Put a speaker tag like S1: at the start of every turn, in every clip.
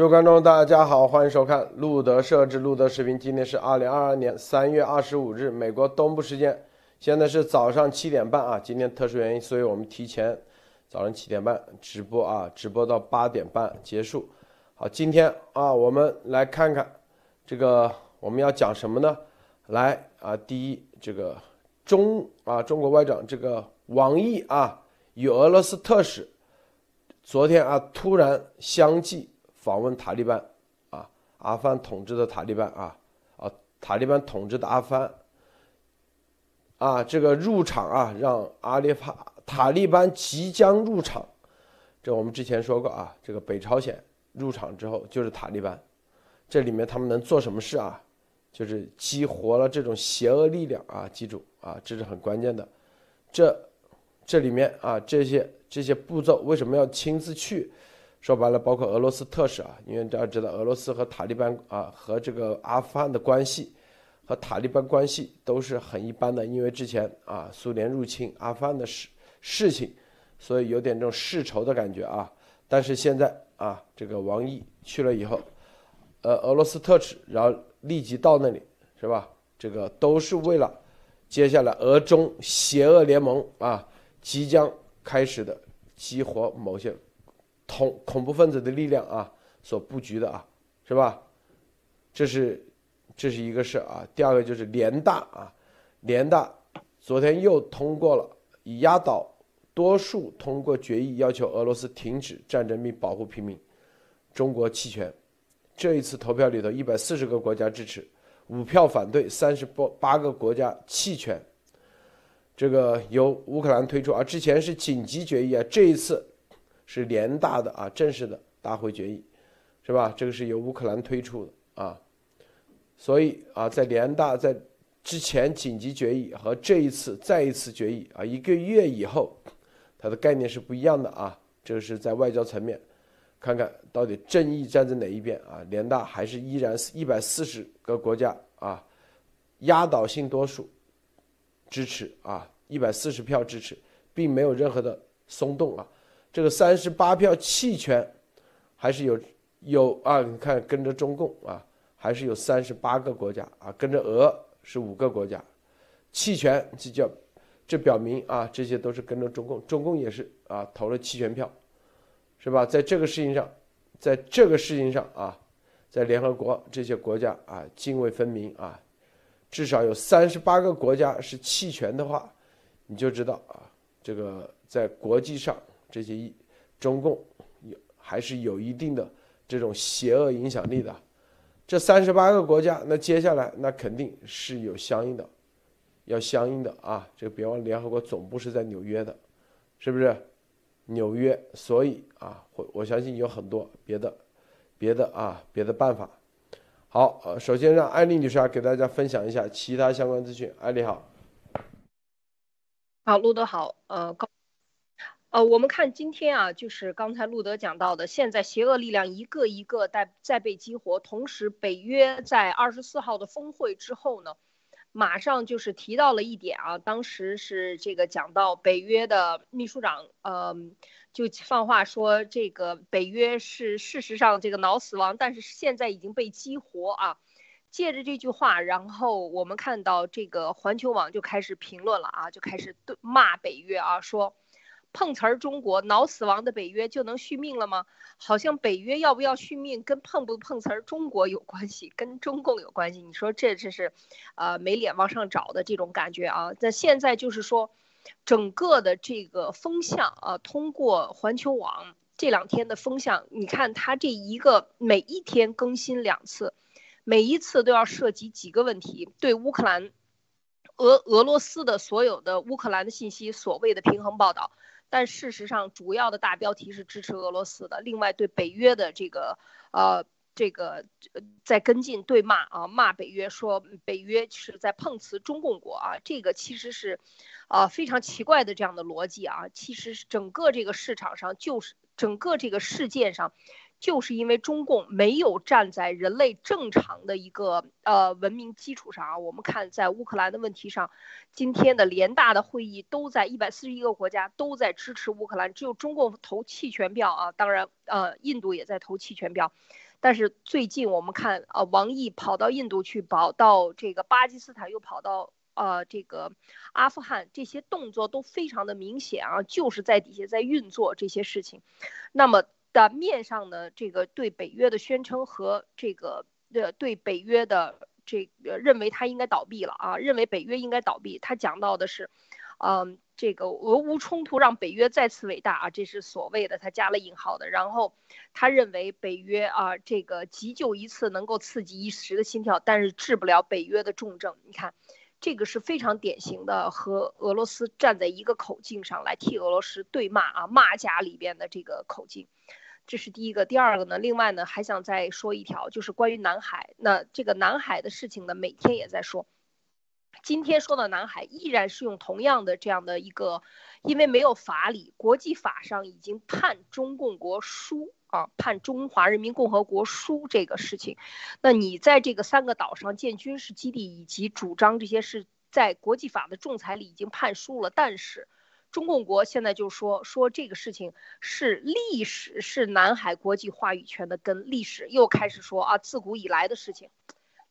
S1: 诸位观众，大家好，欢迎收看路德设置路德视频。今天是二零二二年三月二十五日，美国东部时间，现在是早上七点半啊。今天特殊原因，所以我们提前早上七点半直播啊，直播到八点半结束。好，今天啊，我们来看看这个我们要讲什么呢？来啊，第一，这个中啊，中国外长这个王毅啊，与俄罗斯特使昨天啊突然相继。访问塔利班，啊，阿富汗统治的塔利班啊，啊，塔利班统治的阿富汗，啊，这个入场啊，让阿里帕塔利班即将入场，这我们之前说过啊，这个北朝鲜入场之后就是塔利班，这里面他们能做什么事啊？就是激活了这种邪恶力量啊，记住啊，这是很关键的，这这里面啊，这些这些步骤为什么要亲自去？说白了，包括俄罗斯特使啊，因为大家知道，俄罗斯和塔利班啊，和这个阿富汗的关系，和塔利班关系都是很一般的。因为之前啊，苏联入侵阿富汗的事事情，所以有点这种世仇的感觉啊。但是现在啊，这个王毅去了以后，呃，俄罗斯特使然后立即到那里，是吧？这个都是为了接下来俄中邪恶联盟啊即将开始的激活某些。恐恐怖分子的力量啊，所布局的啊，是吧？这是这是一个事啊。第二个就是联大啊，联大昨天又通过了以压倒多数通过决议，要求俄罗斯停止战争并保护平民。中国弃权，这一次投票里头，一百四十个国家支持，五票反对，三十八八个国家弃权。这个由乌克兰推出，啊之前是紧急决议啊，这一次。是联大的啊，正式的大会决议，是吧？这个是由乌克兰推出的啊，所以啊，在联大在之前紧急决议和这一次再一次决议啊，一个月以后，它的概念是不一样的啊。这个是在外交层面，看看到底正义站在哪一边啊？联大还是依然是一百四十个国家啊，压倒性多数支持啊，一百四十票支持，并没有任何的松动啊。这个三十八票弃权，还是有有啊？你看跟着中共啊，还是有三十八个国家啊，跟着俄是五个国家，弃权这叫这表明啊，这些都是跟着中共，中共也是啊投了弃权票，是吧？在这个事情上，在这个事情上啊，在联合国这些国家啊泾渭分明啊，至少有三十八个国家是弃权的话，你就知道啊，这个在国际上。这些一中共有还是有一定的这种邪恶影响力的，这三十八个国家，那接下来那肯定是有相应的，要相应的啊，这个别忘联合国总部是在纽约的，是不是？纽约，所以啊，我我相信有很多别的别的啊别的办法。好，呃，首先让艾丽女士啊给大家分享一下其他相关资讯。艾丽好，
S2: 好，陆德好，呃高。呃，我们看今天啊，就是刚才路德讲到的，现在邪恶力量一个一个在在被激活，同时北约在二十四号的峰会之后呢，马上就是提到了一点啊，当时是这个讲到北约的秘书长，呃，就放话说这个北约是事实上这个脑死亡，但是现在已经被激活啊。借着这句话，然后我们看到这个环球网就开始评论了啊，就开始对骂北约啊，说。碰瓷儿中国脑死亡的北约就能续命了吗？好像北约要不要续命跟碰不碰瓷儿中国有关系，跟中共有关系。你说这这是，呃，没脸往上找的这种感觉啊。那现在就是说，整个的这个风向啊，通过环球网这两天的风向，你看它这一个每一天更新两次，每一次都要涉及几个问题，对乌克兰、俄俄罗斯的所有的乌克兰的信息，所谓的平衡报道。但事实上，主要的大标题是支持俄罗斯的。另外，对北约的这个，呃，这个在跟进对骂啊，骂北约说北约是在碰瓷中共国啊，这个其实是，啊，非常奇怪的这样的逻辑啊。其实整个这个市场上，就是整个这个事件上。就是因为中共没有站在人类正常的一个呃文明基础上啊，我们看在乌克兰的问题上，今天的联大的会议都在一百四十一个国家都在支持乌克兰，只有中共投弃权票啊，当然呃印度也在投弃权票，但是最近我们看啊，王毅跑到印度去，跑到这个巴基斯坦，又跑到呃这个阿富汗，这些动作都非常的明显啊，就是在底下在运作这些事情。那么的面上呢，这个对北约的宣称和这个呃对北约的这个认为他应该倒闭了啊，认为北约应该倒闭，他讲到的是。嗯，这个俄乌冲突让北约再次伟大啊，这是所谓的他加了引号的。然后他认为北约啊，这个急救一次能够刺激一时的心跳，但是治不了北约的重症。你看，这个是非常典型的和俄罗斯站在一个口径上来替俄罗斯对骂啊，骂家里边的这个口径。这是第一个。第二个呢，另外呢还想再说一条，就是关于南海。那这个南海的事情呢，每天也在说。今天说到南海，依然是用同样的这样的一个，因为没有法理，国际法上已经判中共国输啊，判中华人民共和国输这个事情。那你在这个三个岛上建军事基地以及主张这些是在国际法的仲裁里已经判输了，但是中共国现在就说说这个事情是历史，是南海国际话语权的根，历史又开始说啊，自古以来的事情。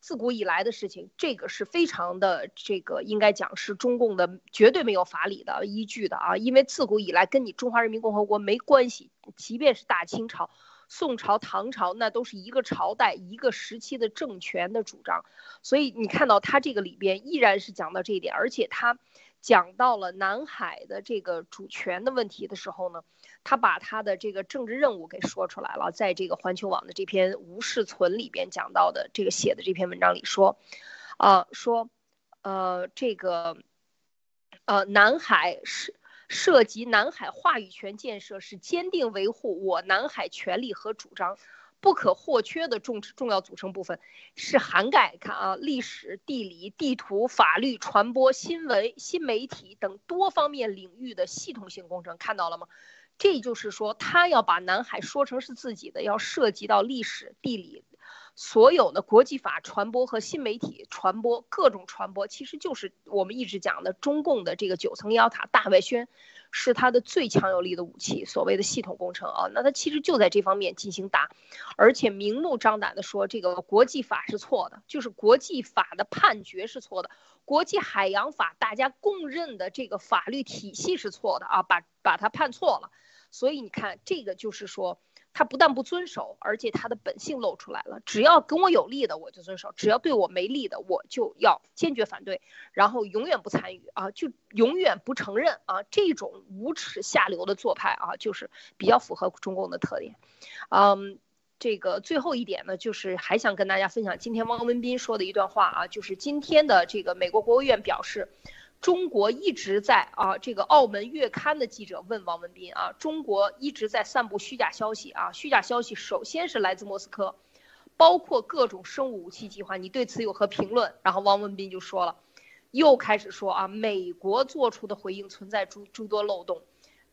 S2: 自古以来的事情，这个是非常的，这个应该讲是中共的绝对没有法理的依据的啊，因为自古以来跟你中华人民共和国没关系，即便是大清朝、宋朝、唐朝，那都是一个朝代、一个时期的政权的主张，所以你看到他这个里边依然是讲到这一点，而且他。讲到了南海的这个主权的问题的时候呢，他把他的这个政治任务给说出来了，在这个环球网的这篇《无事存》里边讲到的这个写的这篇文章里说，啊说，呃这个，呃南海是涉及南海话语权建设，是坚定维护我南海权利和主张。不可或缺的重重要组成部分，是涵盖看啊历史、地理、地图、法律、传播、新闻、新媒体等多方面领域的系统性工程，看到了吗？这就是说，他要把南海说成是自己的，要涉及到历史、地理。所有的国际法传播和新媒体传播，各种传播，其实就是我们一直讲的中共的这个九层妖塔大外宣，是它的最强有力的武器。所谓的系统工程啊，那它其实就在这方面进行打，而且明目张胆的说这个国际法是错的，就是国际法的判决是错的，国际海洋法大家公认的这个法律体系是错的啊，把把它判错了。所以你看，这个就是说。他不但不遵守，而且他的本性露出来了。只要跟我有利的，我就遵守；只要对我没利的，我就要坚决反对，然后永远不参与啊，就永远不承认啊。这种无耻下流的做派啊，就是比较符合中共的特点。嗯，这个最后一点呢，就是还想跟大家分享今天汪文斌说的一段话啊，就是今天的这个美国国务院表示。中国一直在啊，这个澳门月刊的记者问王文斌啊，中国一直在散布虚假消息啊，虚假消息首先是来自莫斯科，包括各种生物武器计划，你对此有何评论？然后王文斌就说了，又开始说啊，美国做出的回应存在诸诸多漏洞，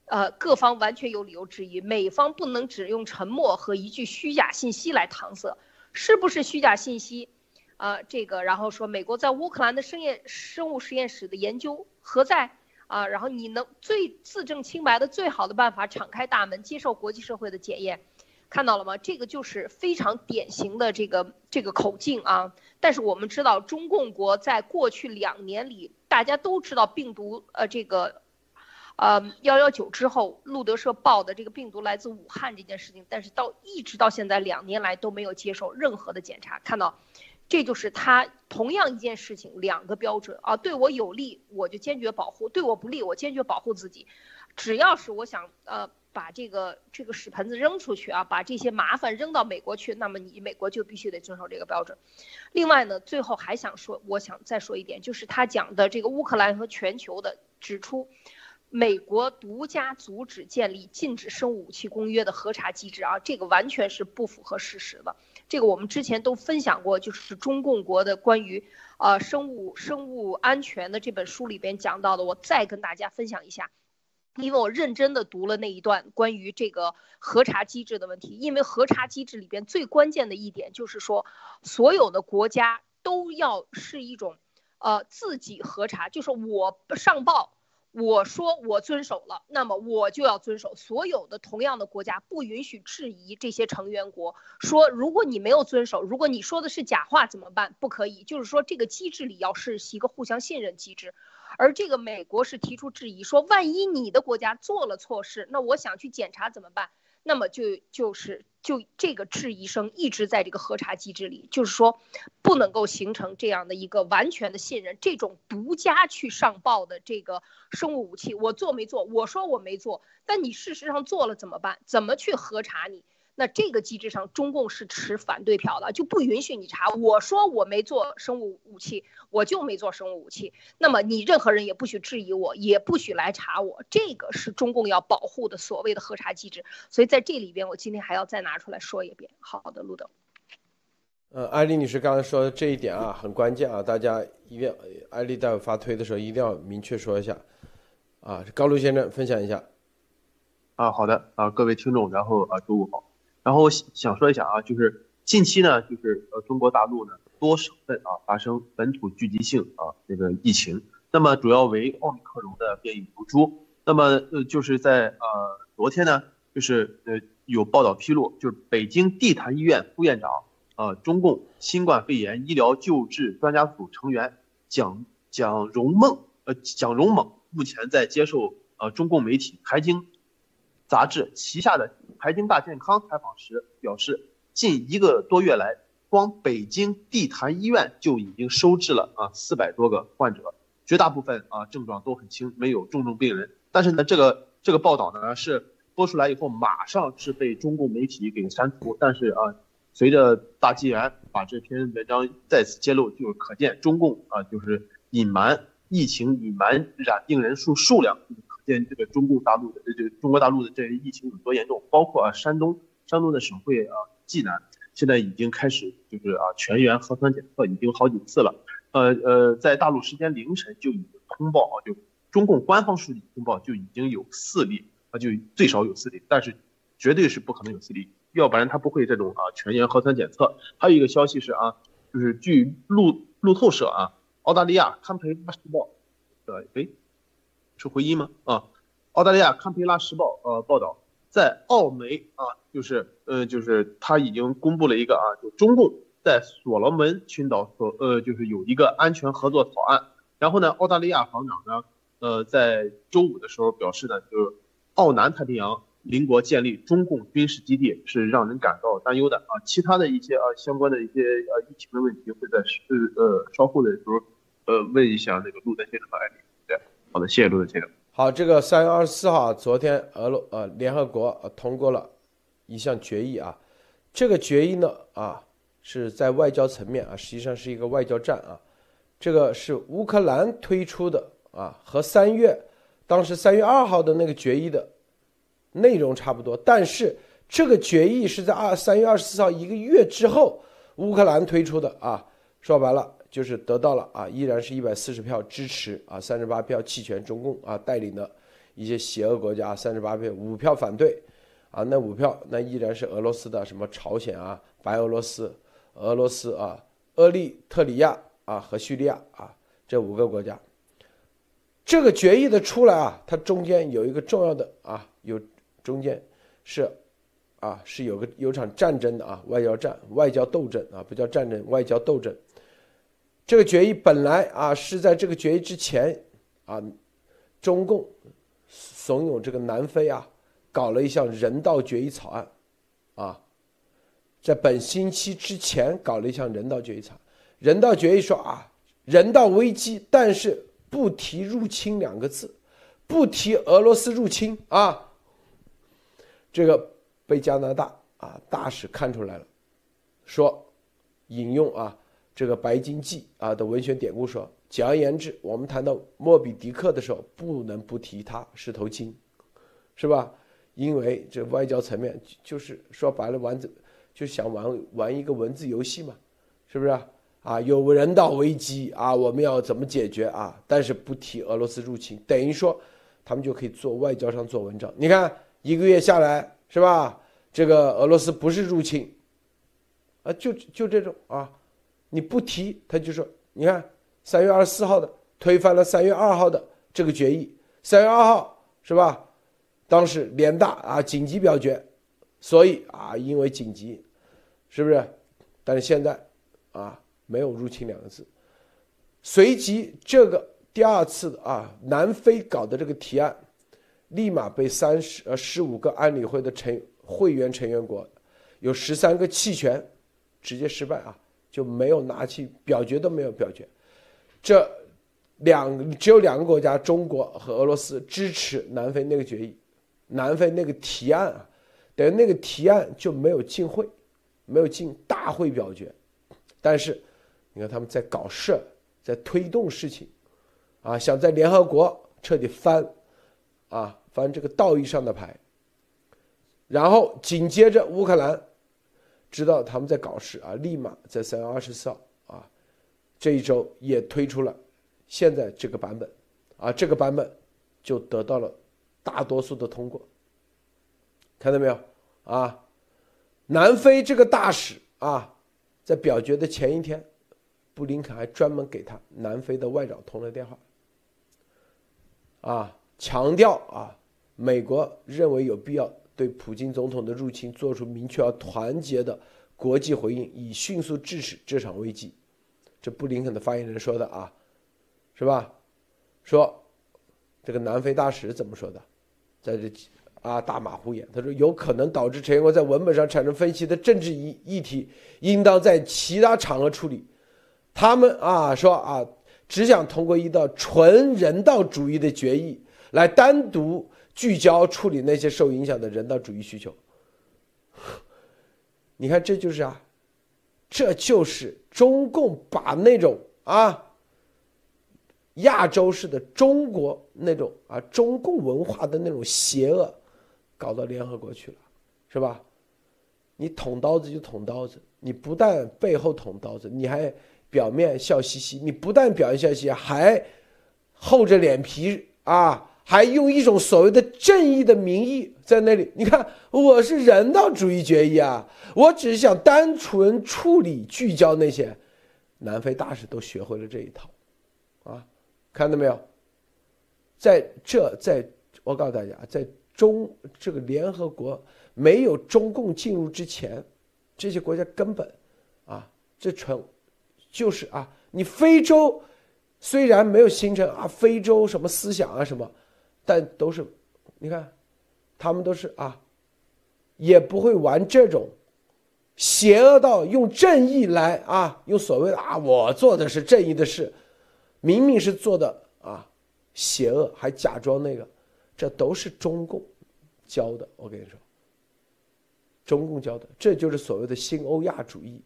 S2: 呃，各方完全有理由质疑，美方不能只用沉默和一句虚假信息来搪塞，是不是虚假信息？啊，这个，然后说美国在乌克兰的生验生物实验室的研究何在啊？然后你能最自证清白的最好的办法，敞开大门，接受国际社会的检验，看到了吗？这个就是非常典型的这个这个口径啊。但是我们知道，中共国在过去两年里，大家都知道病毒，呃，这个，呃，幺幺九之后，路德社报的这个病毒来自武汉这件事情，但是到一直到现在两年来都没有接受任何的检查，看到。这就是他同样一件事情，两个标准啊，对我有利我就坚决保护，对我不利我坚决保护自己。只要是我想呃把这个这个屎盆子扔出去啊，把这些麻烦扔到美国去，那么你美国就必须得遵守这个标准。另外呢，最后还想说，我想再说一点，就是他讲的这个乌克兰和全球的指出，美国独家阻止建立禁止生物武器公约的核查机制啊，这个完全是不符合事实的。这个我们之前都分享过，就是中共国的关于呃生物生物安全的这本书里边讲到的，我再跟大家分享一下，因为我认真的读了那一段关于这个核查机制的问题，因为核查机制里边最关键的一点就是说，所有的国家都要是一种呃自己核查，就是我上报。我说我遵守了，那么我就要遵守。所有的同样的国家不允许质疑这些成员国，说如果你没有遵守，如果你说的是假话怎么办？不可以，就是说这个机制里要是一个互相信任机制。而这个美国是提出质疑，说万一你的国家做了错事，那我想去检查怎么办？那么就就是就这个质疑声一直在这个核查机制里，就是说不能够形成这样的一个完全的信任。这种独家去上报的这个生物武器，我做没做？我说我没做，但你事实上做了怎么办？怎么去核查你？那这个机制上，中共是持反对票的，就不允许你查。我说我没做生物武器，我就没做生物武器。那么你任何人也不许质疑我，也不许来查我。这个是中共要保护的所谓的核查机制。所以在这里边，我今天还要再拿出来说一遍。好的，路德。
S1: 呃，艾丽女士刚才说的这一点啊，很关键啊，大家一定要，艾丽待会发推的时候一定要明确说一下。啊，高露先生分享一下。
S3: 啊，好的啊，各位听众，然后啊，周五好。然后想说一下啊，就是近期呢，就是呃中国大陆呢多省份啊发生本土聚集性啊这个疫情，那么主要为奥密克戎的变异毒株。那么呃就是在呃昨天呢，就是呃有报道披露，就是北京地坛医院副院长呃中共新冠肺炎医疗救治专家组成员蒋蒋荣梦呃蒋荣猛目前在接受呃中共媒体财经杂志旗下的。财经大健康采访时表示，近一个多月来，光北京地坛医院就已经收治了啊四百多个患者，绝大部分啊症状都很轻，没有重症病人。但是呢，这个这个报道呢是播出来以后，马上是被中共媒体给删除。但是啊，随着大纪元把这篇文章再次揭露，就可见中共啊就是隐瞒疫情，隐瞒染病人数数量。见这个中共大陆的这个中国大陆的这疫情有多严重，包括啊山东山东的省会啊济南，现在已经开始就是啊全员核酸检测已经好几次了，呃呃在大陆时间凌晨就已经通报啊就中共官方数据通报就已经有四例啊就最少有四例，但是绝对是不可能有四例，要不然他不会这种啊全员核酸检测。还有一个消息是啊，就是据路路透社啊澳大利亚堪培拉时报的哎。是回音吗？啊，澳大利亚堪培拉时报呃报道，在澳媒啊，就是呃就是他已经公布了一个啊，就中共在所罗门群岛所呃就是有一个安全合作草案。然后呢，澳大利亚防长呢呃在周五的时候表示呢，就是澳南太平洋邻国建立中共军事基地是让人感到担忧的啊。其他的一些啊相关的一些呃疫情的问题会在是呃稍后的时候呃问一下那个陆德先生和艾丽。好的，谢谢陆先生。
S1: 好，这个三月二十四号，昨天俄罗呃联合国通过了一项决议啊，这个决议呢啊是在外交层面啊，实际上是一个外交战啊，这个是乌克兰推出的啊，和三月当时三月二号的那个决议的内容差不多，但是这个决议是在二三月二十四号一个月之后乌克兰推出的啊，说白了。就是得到了啊，依然是一百四十票支持啊，三十八票弃权，中共啊带领的一些邪恶国家三十八票，五票反对，啊，那五票那依然是俄罗斯的什么朝鲜啊、白俄罗斯、俄罗斯啊、厄立特里亚啊和叙利亚啊这五个国家。这个决议的出来啊，它中间有一个重要的啊，有中间是啊是有个有场战争的啊，外交战、外交斗争啊，不叫战争，外交斗争。这个决议本来啊是在这个决议之前，啊，中共怂恿这个南非啊搞了一项人道决议草案，啊，在本星期之前搞了一项人道决议草案，人道决议说啊人道危机，但是不提入侵两个字，不提俄罗斯入侵啊，这个被加拿大啊大使看出来了，说引用啊。这个白金记啊的文学典故说，简而言之，我们谈到莫比迪克的时候，不能不提他是头鲸，是吧？因为这外交层面就是说白了玩，就想玩玩一个文字游戏嘛，是不是？啊，有人道危机啊，我们要怎么解决啊？但是不提俄罗斯入侵，等于说他们就可以做外交上做文章。你看一个月下来是吧？这个俄罗斯不是入侵，啊，就就这种啊。你不提，他就说，你看三月二十四号的推翻了三月二号的这个决议，三月二号是吧？当时联大啊紧急表决，所以啊因为紧急，是不是？但是现在啊没有入侵两个字。随即这个第二次啊南非搞的这个提案，立马被三十呃十五个安理会的成会员成员国有十三个弃权，直接失败啊就没有拿去表决都没有表决。这两只有两个国家，中国和俄罗斯支持南非那个决议，南非那个提案啊，等于那个提案就没有进会，没有进大会表决。但是你看他们在搞事，在推动事情，啊，想在联合国彻底翻，啊翻这个道义上的牌。然后紧接着乌克兰知道他们在搞事啊，立马在三月二十四号啊。这一周也推出了现在这个版本，啊，这个版本就得到了大多数的通过。看到没有？啊，南非这个大使啊，在表决的前一天，布林肯还专门给他南非的外长通了电话，啊，强调啊，美国认为有必要对普京总统的入侵做出明确而团结的国际回应，以迅速制止这场危机。这布林肯的发言人说的啊，是吧？说这个南非大使怎么说的？在这啊大马虎眼，他说有可能导致成员国在文本上产生分歧的政治议议题，应当在其他场合处理。他们啊说啊，只想通过一道纯人道主义的决议来单独聚焦处理那些受影响的人道主义需求。你看，这就是啊。这就是中共把那种啊亚洲式的中国那种啊中共文化的那种邪恶搞到联合国去了，是吧？你捅刀子就捅刀子，你不但背后捅刀子，你还表面笑嘻嘻，你不但表面笑嘻嘻，还厚着脸皮啊。还用一种所谓的正义的名义在那里，你看我是人道主义决议啊，我只是想单纯处理聚焦那些，南非大使都学会了这一套，啊，看到没有？在这，在我告诉大家，在中这个联合国没有中共进入之前，这些国家根本，啊，这纯就是啊，你非洲虽然没有形成啊非洲什么思想啊什么。但都是，你看，他们都是啊，也不会玩这种邪恶到用正义来啊，用所谓的啊，我做的是正义的事，明明是做的啊邪恶，还假装那个，这都是中共教的。我跟你说，中共教的，这就是所谓的新欧亚主义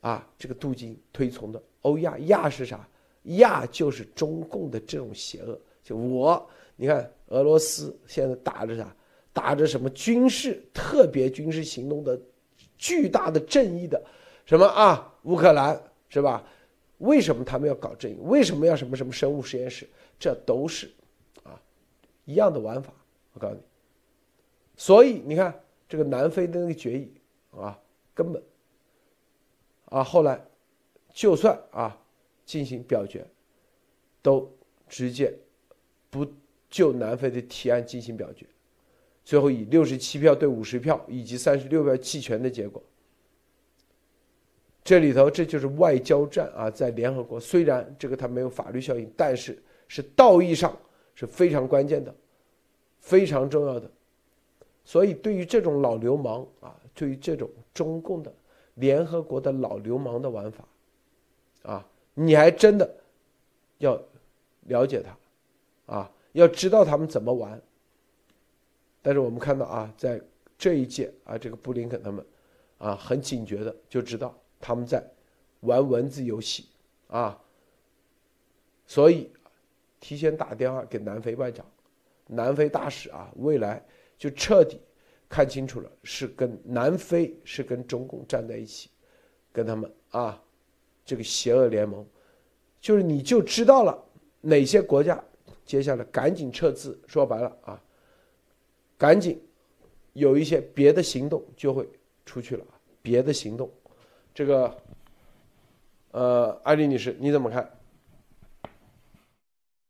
S1: 啊，这个杜金推崇的欧亚亚是啥？亚就是中共的这种邪恶，就我。你看，俄罗斯现在打着啥？打着什么军事特别军事行动的巨大的正义的什么啊？乌克兰是吧？为什么他们要搞正义？为什么要什么什么生物实验室？这都是啊一样的玩法。我告诉你，所以你看这个南非的那个决议啊，根本啊后来就算啊进行表决，都直接不。就南非的提案进行表决，最后以六十七票对五十票以及三十六票弃权的结果。这里头这就是外交战啊，在联合国虽然这个它没有法律效应，但是是道义上是非常关键的，非常重要的。所以对于这种老流氓啊，对于这种中共的联合国的老流氓的玩法，啊，你还真的要了解他，啊。要知道他们怎么玩，但是我们看到啊，在这一届啊，这个布林肯他们啊很警觉的就知道他们在玩文字游戏啊，所以提前打电话给南非外长、南非大使啊，未来就彻底看清楚了，是跟南非是跟中共站在一起，跟他们啊这个邪恶联盟，就是你就知道了哪些国家。接下来赶紧撤资，说白了啊，赶紧有一些别的行动就会出去了，别的行动，这个，呃，艾丽女士你怎么看？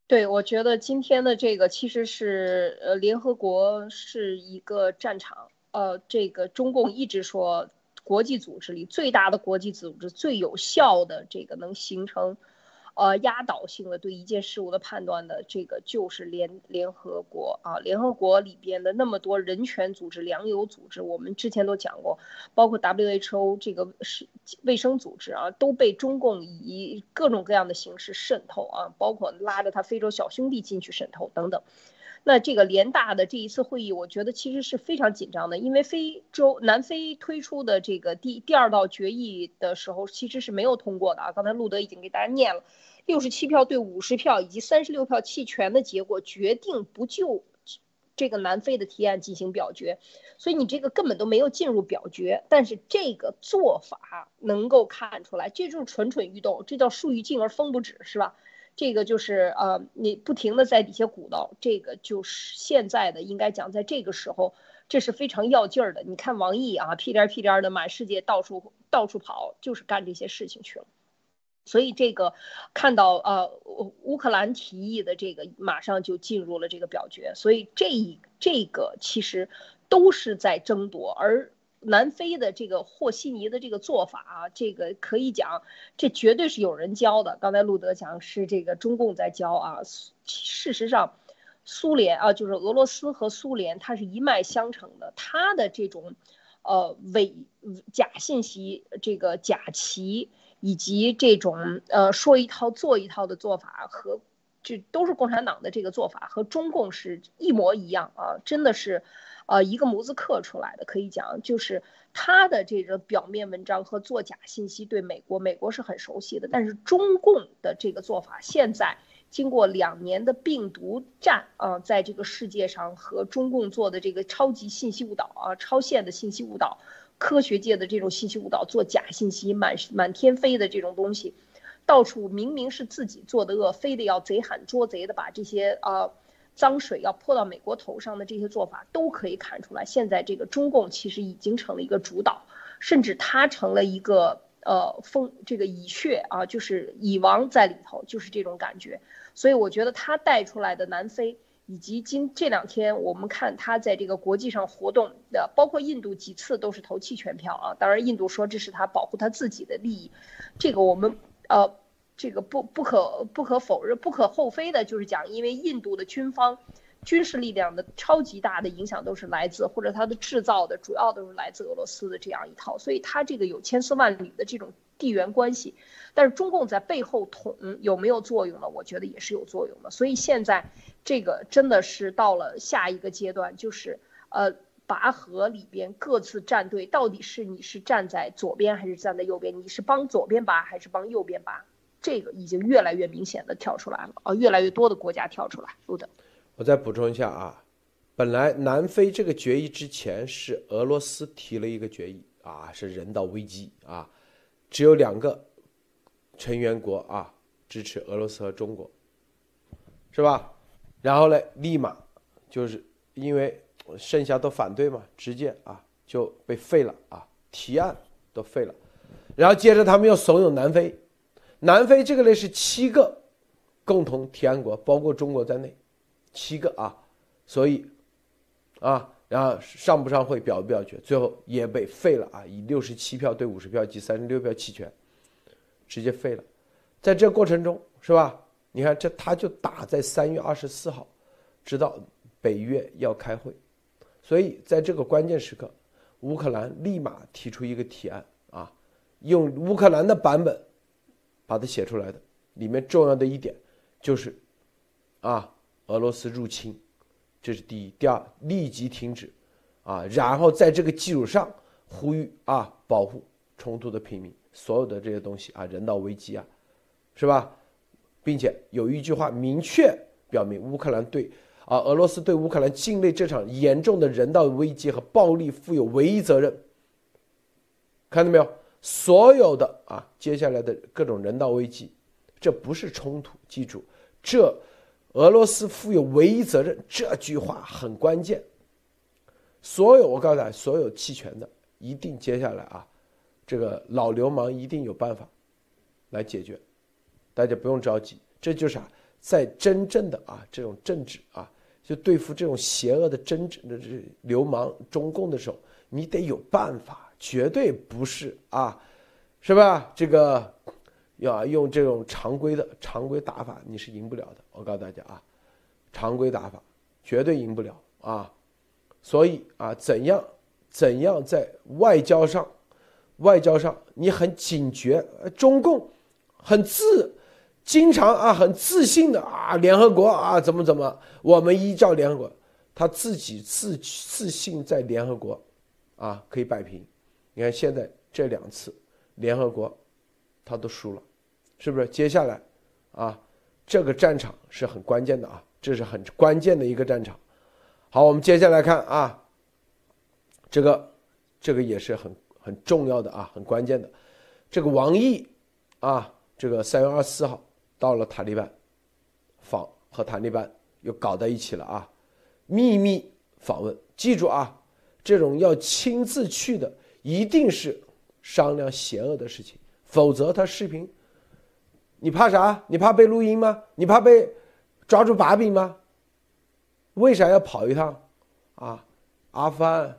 S2: 对，我觉得今天的这个其实是呃，联合国是一个战场，呃，这个中共一直说国际组织里最大的国际组织最有效的这个能形成。呃，压倒性的对一件事物的判断的这个就是联联合国啊，联合国里边的那么多人权组织、粮油组织，我们之前都讲过，包括 WHO 这个是卫生组织啊，都被中共以各种各样的形式渗透啊，包括拉着他非洲小兄弟进去渗透等等。那这个联大的这一次会议，我觉得其实是非常紧张的，因为非洲南非推出的这个第第二道决议的时候，其实是没有通过的啊。刚才路德已经给大家念了，六十七票对五十票以及三十六票弃权的结果，决定不就这个南非的提案进行表决，所以你这个根本都没有进入表决。但是这个做法能够看出来，这就是蠢蠢欲动，这叫树欲静而风不止，是吧？这个就是呃，你不停的在底下鼓捣，这个就是现在的应该讲，在这个时候，这是非常要劲儿的。你看王毅啊，屁颠屁颠的满世界到处到处跑，就是干这些事情去了。所以这个看到呃乌克兰提议的这个，马上就进入了这个表决。所以这一这个其实都是在争夺，而。南非的这个和稀泥的这个做法啊，这个可以讲，这绝对是有人教的。刚才路德讲是这个中共在教啊，事实上，苏联啊，就是俄罗斯和苏联，它是一脉相承的。它的这种，呃，伪假信息、这个假旗，以及这种呃说一套做一套的做法，和这都是共产党的这个做法，和中共是一模一样啊，真的是。呃，一个模子刻出来的，可以讲就是他的这个表面文章和作假信息对美国，美国是很熟悉的。但是中共的这个做法，现在经过两年的病毒战啊，在这个世界上和中共做的这个超级信息误导啊，超限的信息误导，科学界的这种信息误导，做假信息满满天飞的这种东西，到处明明是自己做的恶，非得要贼喊捉贼的把这些啊。脏水要泼到美国头上的这些做法都可以看出来，现在这个中共其实已经成了一个主导，甚至它成了一个呃风这个蚁穴啊，就是蚁王在里头，就是这种感觉。所以我觉得他带出来的南非，以及今这两天我们看他在这个国际上活动的，包括印度几次都是投弃权票啊。当然，印度说这是他保护他自己的利益，这个我们呃。这个不不可不可否认、不可厚非的，就是讲，因为印度的军方军事力量的超级大的影响都是来自，或者它的制造的主要都是来自俄罗斯的这样一套，所以它这个有千丝万缕的这种地缘关系。但是中共在背后捅有没有作用呢？我觉得也是有作用的。所以现在这个真的是到了下一个阶段，就是呃拔河里边各自站队，到底是你是站在左边还是站在右边？你是帮左边拔还是帮右边拔？这个已经越来越明显的跳出来了啊，越来越多的国家跳出来。路德，
S1: 我再补充一下啊，本来南非这个决议之前是俄罗斯提了一个决议啊，是人道危机啊，只有两个成员国啊支持俄罗斯和中国，是吧？然后呢，立马就是因为剩下都反对嘛，直接啊就被废了啊，提案都废了，然后接着他们又怂恿南非。南非这个呢是七个共同提案国，包括中国在内，七个啊，所以啊，然后上不上会表不表决，最后也被废了啊，以六十七票对五十票及三十六票弃权，直接废了。在这过程中，是吧？你看这他就打在三月二十四号，知道北约要开会，所以在这个关键时刻，乌克兰立马提出一个提案啊，用乌克兰的版本。把它写出来的，里面重要的一点就是，啊，俄罗斯入侵，这是第一。第二，立即停止，啊，然后在这个基础上呼吁啊，保护冲突的平民，所有的这些东西啊，人道危机啊，是吧？并且有一句话明确表明，乌克兰对啊，俄罗斯对乌克兰境内这场严重的人道危机和暴力负有唯一责任。看到没有？所有的啊，接下来的各种人道危机，这不是冲突。记住，这俄罗斯负有唯一责任，这句话很关键。所有我告诉大家，所有弃权的，一定接下来啊，这个老流氓一定有办法来解决，大家不用着急。这就是啊，在真正的啊这种政治啊，就对付这种邪恶的真正的这流氓中共的时候，你得有办法，绝对不是啊，是吧？这个要用这种常规的常规打法，你是赢不了的。我告诉大家啊，常规打法绝对赢不了啊。所以啊，怎样怎样在外交上，外交上你很警觉，中共很自。经常啊，很自信的啊，联合国啊，怎么怎么，我们依照联合国，他自己自自信在联合国，啊，可以摆平。你看现在这两次联合国，他都输了，是不是？接下来，啊，这个战场是很关键的啊，这是很关键的一个战场。好，我们接下来看啊，这个这个也是很很重要的啊，很关键的，这个王毅啊，这个三月二十四号。到了塔利班，访和塔利班又搞在一起了啊！秘密访问，记住啊，这种要亲自去的，一定是商量邪恶的事情，否则他视频，你怕啥？你怕被录音吗？你怕被抓住把柄吗？为啥要跑一趟？啊，阿富汗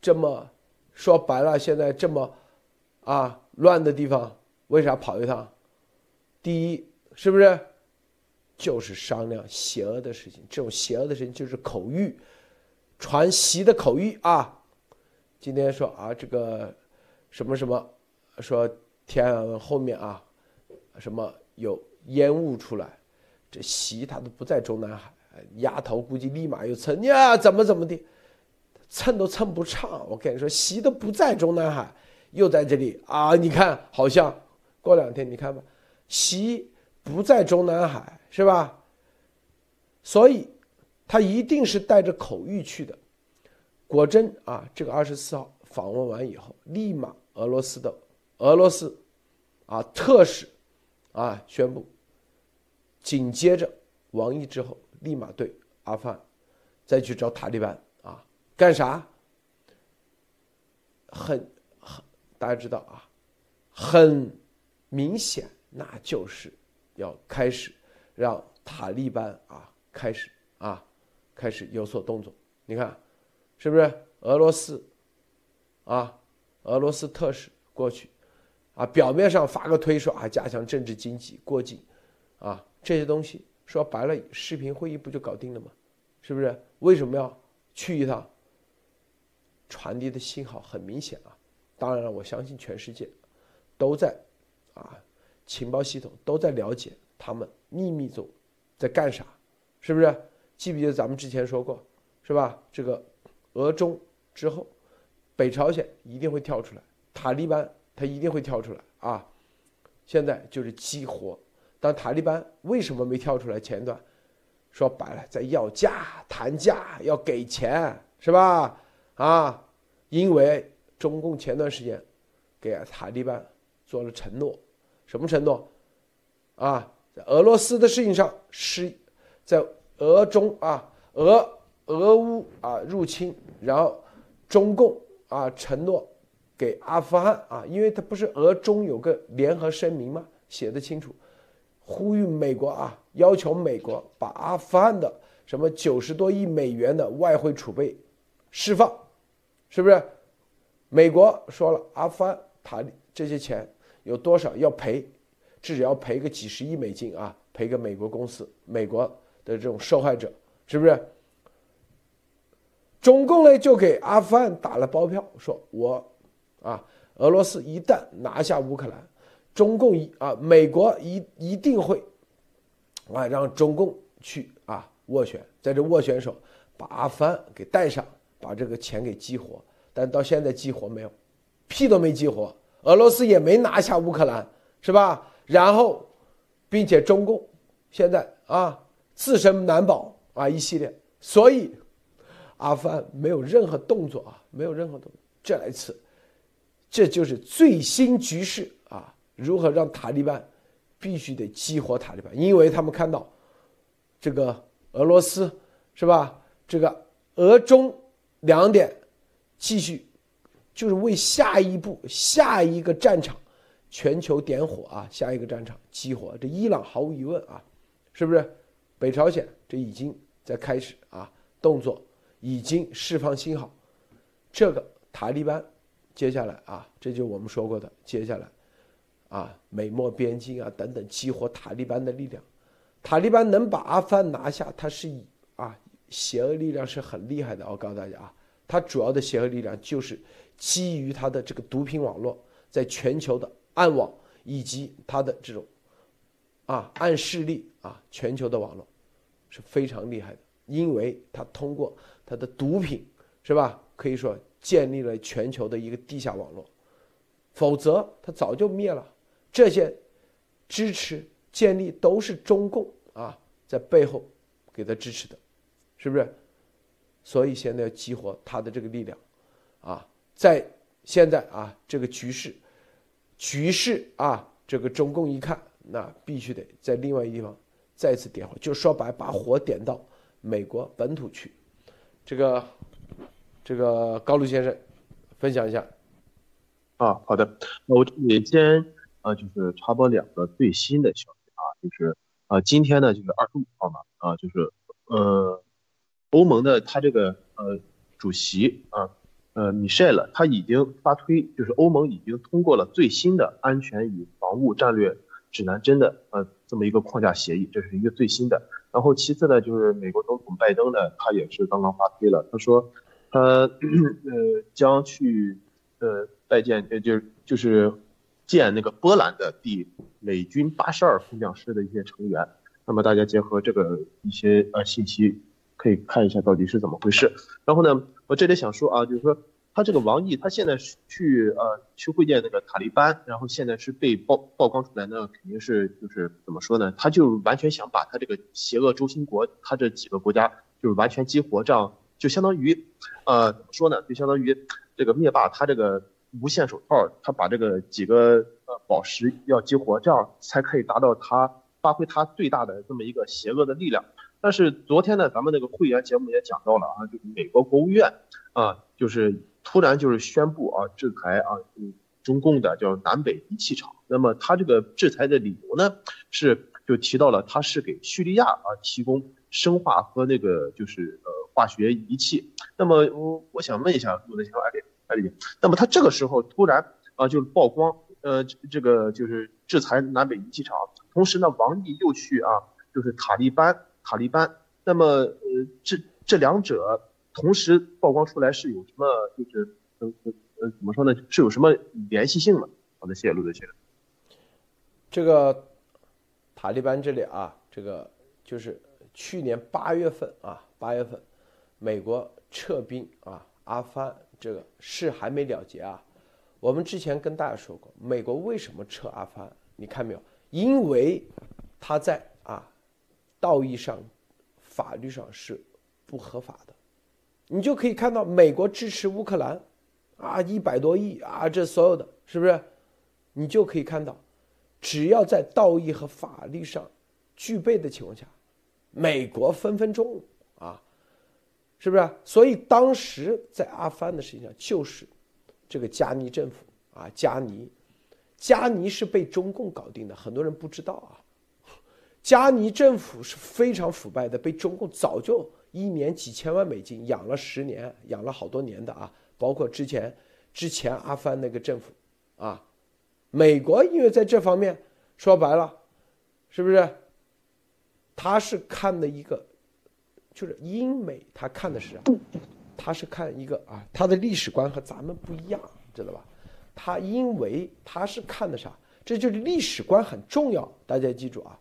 S1: 这么说白了，现在这么啊乱的地方，为啥跑一趟？第一。是不是？就是商量邪恶的事情，这种邪恶的事情就是口谕，传习的口谕啊。今天说啊，这个什么什么，说天后面啊，什么有烟雾出来，这习他都不在中南海，丫头估计立马又蹭呀，怎么怎么的，蹭都蹭不上。我跟你说，习都不在中南海，又在这里啊，你看好像过两天你看吧，习。不在中南海是吧？所以，他一定是带着口谕去的。果真啊，这个二十四号访问完以后，立马俄罗斯的俄罗斯啊特使啊宣布，紧接着王毅之后，立马对阿富汗再去找塔利班啊干啥？很很大家知道啊，很明显，那就是。要开始让塔利班啊开始啊开始有所动作，你看是不是俄罗斯啊俄罗斯特使过去啊表面上发个推说啊加强政治经济过境啊这些东西说白了视频会议不就搞定了吗？是不是？为什么要去一趟？传递的信号很明显啊！当然了，我相信全世界都在啊。情报系统都在了解他们秘密中在干啥，是不是？记不记得咱们之前说过，是吧？这个俄中之后，北朝鲜一定会跳出来，塔利班他一定会跳出来啊！现在就是激活，但塔利班为什么没跳出来？前段说白了，在要价谈价，要给钱，是吧？啊，因为中共前段时间给塔利班做了承诺。什么承诺？啊，在俄罗斯的事情上是，在俄中啊，俄俄乌啊入侵，然后中共啊承诺给阿富汗啊，因为他不是俄中有个联合声明吗？写的清楚，呼吁美国啊，要求美国把阿富汗的什么九十多亿美元的外汇储备释放，是不是？美国说了，阿富汗塔利这些钱。有多少要赔？至少要赔个几十亿美金啊！赔给美国公司、美国的这种受害者，是不是？中共呢就给阿富汗打了包票，说我啊，俄罗斯一旦拿下乌克兰，中共一啊，美国一一定会啊让中共去啊斡旋，在这斡旋时候把阿富汗给带上，把这个钱给激活。但到现在激活没有，屁都没激活。俄罗斯也没拿下乌克兰，是吧？然后，并且中共现在啊自身难保啊一系列，所以阿富汗没有任何动作啊，没有任何动作。这一次，这就是最新局势啊！如何让塔利班必须得激活塔利班？因为他们看到这个俄罗斯是吧？这个俄中两点继续。就是为下一步、下一个战场，全球点火啊！下一个战场激活，这伊朗毫无疑问啊，是不是？北朝鲜这已经在开始啊动作，已经释放信号。这个塔利班接下来啊，这就我们说过的，接下来啊美墨边境啊等等激活塔利班的力量。塔利班能把阿富汗拿下，它是以啊邪恶力量是很厉害的。我告诉大家啊，它主要的邪恶力量就是基于它的这个毒品网络，在全球的暗网以及它的这种啊暗势力啊全球的网络是非常厉害的，因为他通过他的毒品是吧，可以说建立了全球的一个地下网络，否则他早就灭了。这些支持。建立都是中共啊在背后给他支持的，是不是？所以现在要激活他的这个力量，啊，在现在啊这个局势，局势啊这个中共一看，那必须得在另外一地方再次点火，就说白把火点到美国本土区。这个这个高露先生分享一下。
S3: 啊，好的，那我这里先呃就是插播两个最新的消息啊。就是啊，今天呢，就是二十五号嘛，啊，就是呃，欧盟的他这个呃主席啊，呃米歇尔他已经发推，就是欧盟已经通过了最新的安全与防务战略指南针的呃这么一个框架协议，这是一个最新的。然后其次呢，就是美国总统拜登呢，他也是刚刚发推了，他说他呃将去呃拜见，呃就就是。见那个波兰的第美军八十二空降师的一些成员，那么大家结合这个一些呃信息，可以看一下到底是怎么回事。然后呢，我这里想说啊，就是说他这个王毅他现在去呃去会见那个塔利班，然后现在是被曝曝光出来呢，肯定是就是怎么说呢？他就完全想把他这个邪恶轴心国，他这几个国家就是完全激活，这样就相当于呃怎么说呢？就相当于这个灭霸他这个。无限手套，他把这个几个呃宝石要激活，这样才可以达到他发挥他最大的这么一个邪恶的力量。但是昨天呢，咱们那个会员节目也讲到了啊，就是美国国务院啊，就是突然就是宣布啊制裁啊中共的叫南北仪器厂。那么他这个制裁的理由呢，是就提到了他是给叙利亚啊提供生化和那个就是呃化学仪器。那么我我想问一下陆德强，艾丽。哎，那么他这个时候突然啊，就曝光，呃，这个就是制裁南北仪器厂，同时呢，王毅又去啊，就是塔利班，塔利班，那么呃，这这两者同时曝光出来是有什么，就是呃呃呃，怎么说呢？是有什么联系性吗？好的，谢谢陆德先生。
S1: 这个塔利班这里啊，这个就是去年八月份啊，八月份美国撤兵啊，阿富汗。这个事还没了结啊！我们之前跟大家说过，美国为什么撤阿富汗？你看没有？因为他在啊道义上、法律上是不合法的。你就可以看到，美国支持乌克兰啊，一百多亿啊，这所有的是不是？你就可以看到，只要在道义和法律上具备的情况下，美国分分钟啊。是不是？所以当时在阿富汗的事情上，就是这个加尼政府啊，加尼，加尼是被中共搞定的，很多人不知道啊。加尼政府是非常腐败的，被中共早就一年几千万美金养了十年，养了好多年的啊。包括之前之前阿富汗那个政府啊，美国因为在这方面说白了，是不是？他是看的一个。就是英美，他看的是啥，他是看一个啊，他的历史观和咱们不一样，知道吧？他因为他是看的啥？这就是历史观很重要，大家记住啊。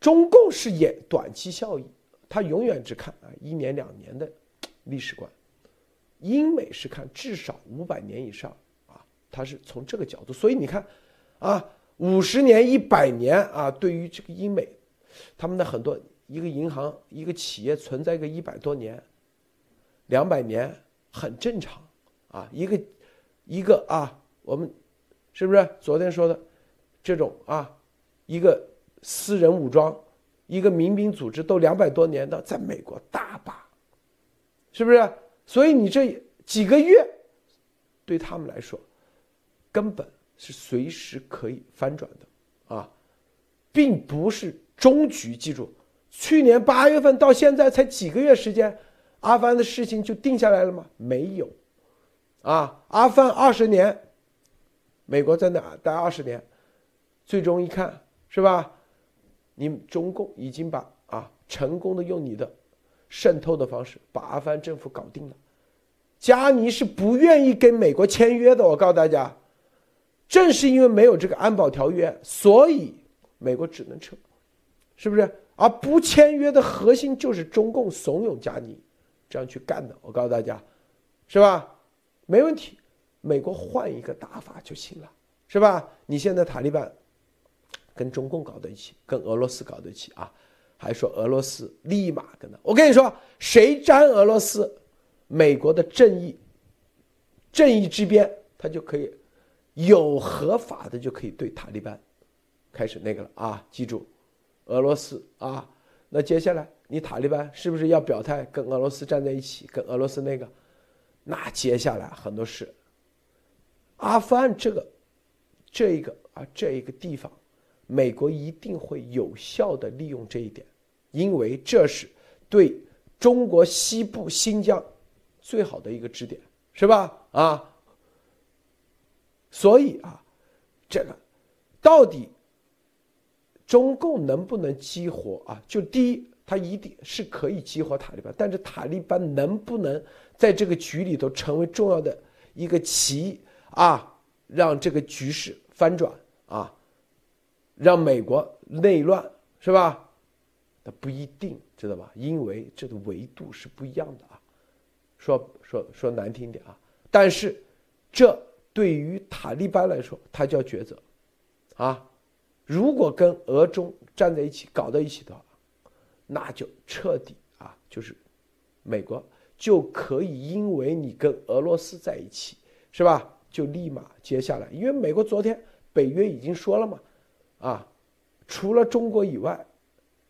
S1: 中共是演短期效益，他永远只看啊一年两年的历史观，英美是看至少五百年以上啊，他是从这个角度，所以你看啊，五十年、一百年啊，对于这个英美，他们的很多。一个银行、一个企业存在个一百多年、两百年很正常啊。一个一个啊，我们是不是昨天说的这种啊？一个私人武装、一个民兵组织都两百多年的，在美国大把，是不是？所以你这几个月对他们来说，根本是随时可以翻转的啊，并不是。终局，记住，去年八月份到现在才几个月时间，阿富汗的事情就定下来了吗？没有，啊，阿富汗二十年，美国在那待二十年，最终一看是吧？你中共已经把啊成功的用你的渗透的方式把阿富汗政府搞定了。加尼是不愿意跟美国签约的，我告诉大家，正是因为没有这个安保条约，所以美国只能撤，是不是？而不签约的核心就是中共怂恿加尼这样去干的，我告诉大家，是吧？没问题，美国换一个打法就行了，是吧？你现在塔利班跟中共搞在一起，跟俄罗斯搞在一起啊，还说俄罗斯立马跟他，我跟你说，谁沾俄罗斯？美国的正义，正义之鞭，他就可以有合法的就可以对塔利班开始那个了啊！记住，俄罗斯啊，那接下来你塔利班是不是要表态跟俄罗斯站在一起，跟俄罗斯那个？那接下来很多事，阿富汗这个这一个啊这一个地方，美国一定会有效的利用这一点，因为这是对中国西部新疆。最好的一个支点是吧？啊，所以啊，这个到底中共能不能激活啊？就第一，他一定是可以激活塔利班，但是塔利班能不能在这个局里头成为重要的一个棋啊？让这个局势翻转啊？让美国内乱是吧？那不一定，知道吧？因为这个维度是不一样的啊。说说说难听点啊，但是这对于塔利班来说，他就要抉择啊。如果跟俄中站在一起搞到一起的话，那就彻底啊，就是美国就可以因为你跟俄罗斯在一起，是吧？就立马接下来，因为美国昨天北约已经说了嘛，啊，除了中国以外，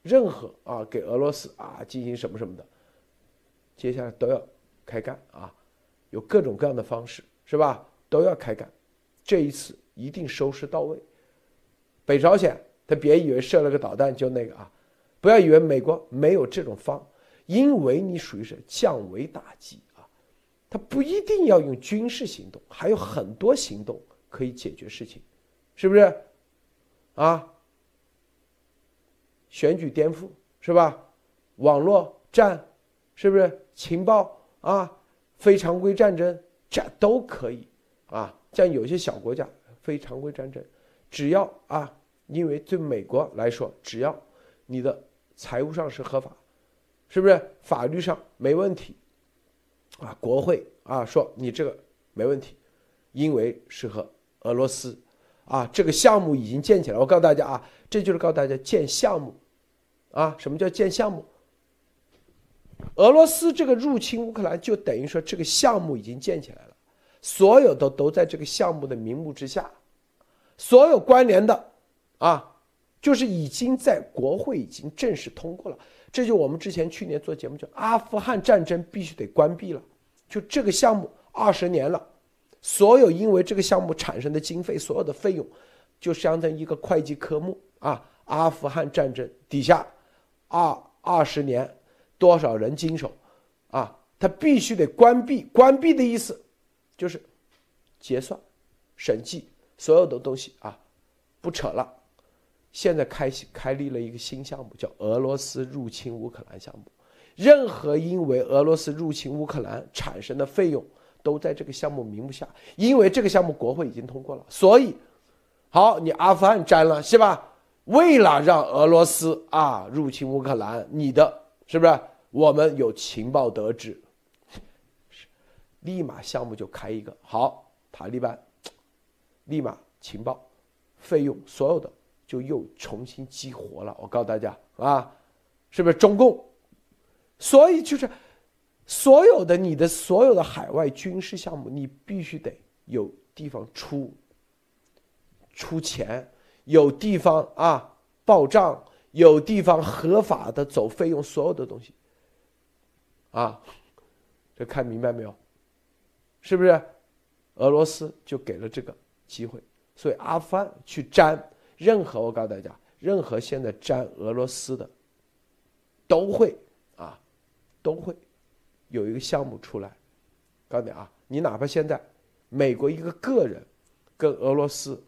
S1: 任何啊给俄罗斯啊进行什么什么的，接下来都要。开干啊，有各种各样的方式，是吧？都要开干，这一次一定收拾到位。北朝鲜，他别以为射了个导弹就那个啊，不要以为美国没有这种方，因为你属于是降维打击啊，他不一定要用军事行动，还有很多行动可以解决事情，是不是？啊，选举颠覆是吧？网络战是不是？情报。啊，非常规战争这都可以啊，像有些小国家非常规战争，只要啊，因为对美国来说，只要你的财务上是合法，是不是法律上没问题啊？国会啊说你这个没问题，因为是和俄罗斯啊这个项目已经建起来。我告诉大家啊，这就是告诉大家建项目啊，什么叫建项目？俄罗斯这个入侵乌克兰，就等于说这个项目已经建起来了，所有的都在这个项目的名目之下，所有关联的，啊，就是已经在国会已经正式通过了。这就我们之前去年做节目叫阿富汗战争必须得关闭了，就这个项目二十年了，所有因为这个项目产生的经费，所有的费用，就相当于一个会计科目啊。阿富汗战争底下，二二十年。多少人经手，啊，他必须得关闭。关闭的意思，就是结算、审计所有的东西啊，不扯了。现在开开立了一个新项目，叫俄罗斯入侵乌克兰项目。任何因为俄罗斯入侵乌克兰产生的费用，都在这个项目名目下。因为这个项目国会已经通过了，所以，好，你阿富汗占了是吧？为了让俄罗斯啊入侵乌克兰，你的。是不是我们有情报得知，立马项目就开一个好塔利班，立马情报费用所有的就又重新激活了。我告诉大家啊，是不是中共？所以就是所有的你的所有的海外军事项目，你必须得有地方出出钱，有地方啊报账。有地方合法的走费用，所有的东西，啊，这看明白没有？是不是？俄罗斯就给了这个机会，所以阿富汗去沾任何，我告诉大家，任何现在沾俄罗斯的，都会啊，都会有一个项目出来。告诉你啊，你哪怕现在美国一个个人跟俄罗斯，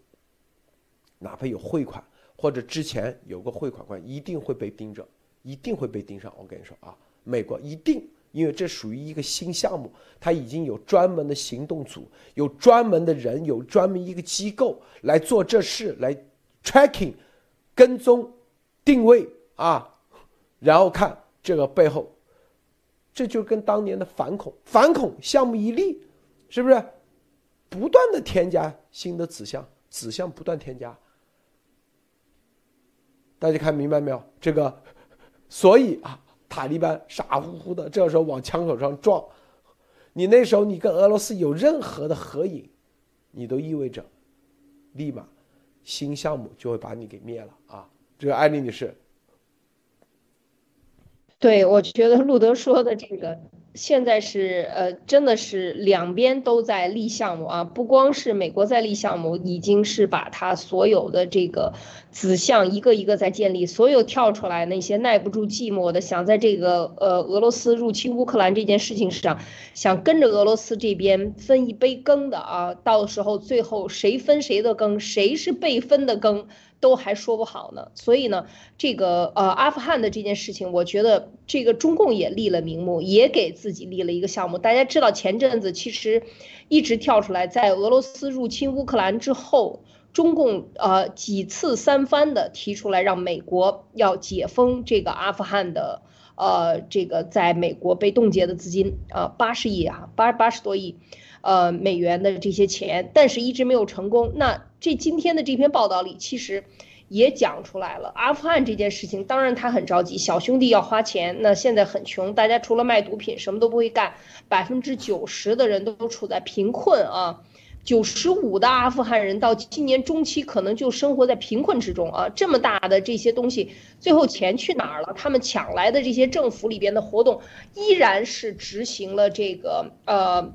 S1: 哪怕有汇款或者之前有个汇款关，一定会被盯着，一定会被盯上。我跟你说啊，美国一定。因为这属于一个新项目，它已经有专门的行动组，有专门的人，有专门一个机构来做这事，来 tracking、跟踪、定位啊，然后看这个背后，这就跟当年的反恐反恐项目一立，是不是？不断的添加新的子项，子项不断添加，大家看明白没有？这个，所以啊。塔利班傻乎乎的，这时候往枪口上撞，你那时候你跟俄罗斯有任何的合影，你都意味着，立马新项目就会把你给灭了啊！这个艾丽女士，
S2: 对我觉得路德说的这个。现在是呃，真的是两边都在立项目啊，不光是美国在立项目，已经是把它所有的这个子项一个一个在建立，所有跳出来那些耐不住寂寞的，想在这个呃俄罗斯入侵乌克兰这件事情上，想跟着俄罗斯这边分一杯羹的啊，到时候最后谁分谁的羹，谁是被分的羹。都还说不好呢，所以呢，这个呃阿富汗的这件事情，我觉得这个中共也立了名目，也给自己立了一个项目。大家知道前阵子其实一直跳出来，在俄罗斯入侵乌克兰之后，中共呃几次三番的提出来让美国要解封这个阿富汗的呃这个在美国被冻结的资金啊八十亿啊八八十多亿。呃，美元的这些钱，但是一直没有成功。那这今天的这篇报道里，其实也讲出来了，阿富汗这件事情，当然他很着急，小兄弟要花钱，那现在很穷，大家除了卖毒品什么都不会干，百分之九十的人都处在贫困啊，九十五的阿富汗人到今年中期可能就生活在贫困之中啊，这么大的这些东西，最后钱去哪儿了？他们抢来的这些政府里边的活动，依然是执行了这个呃。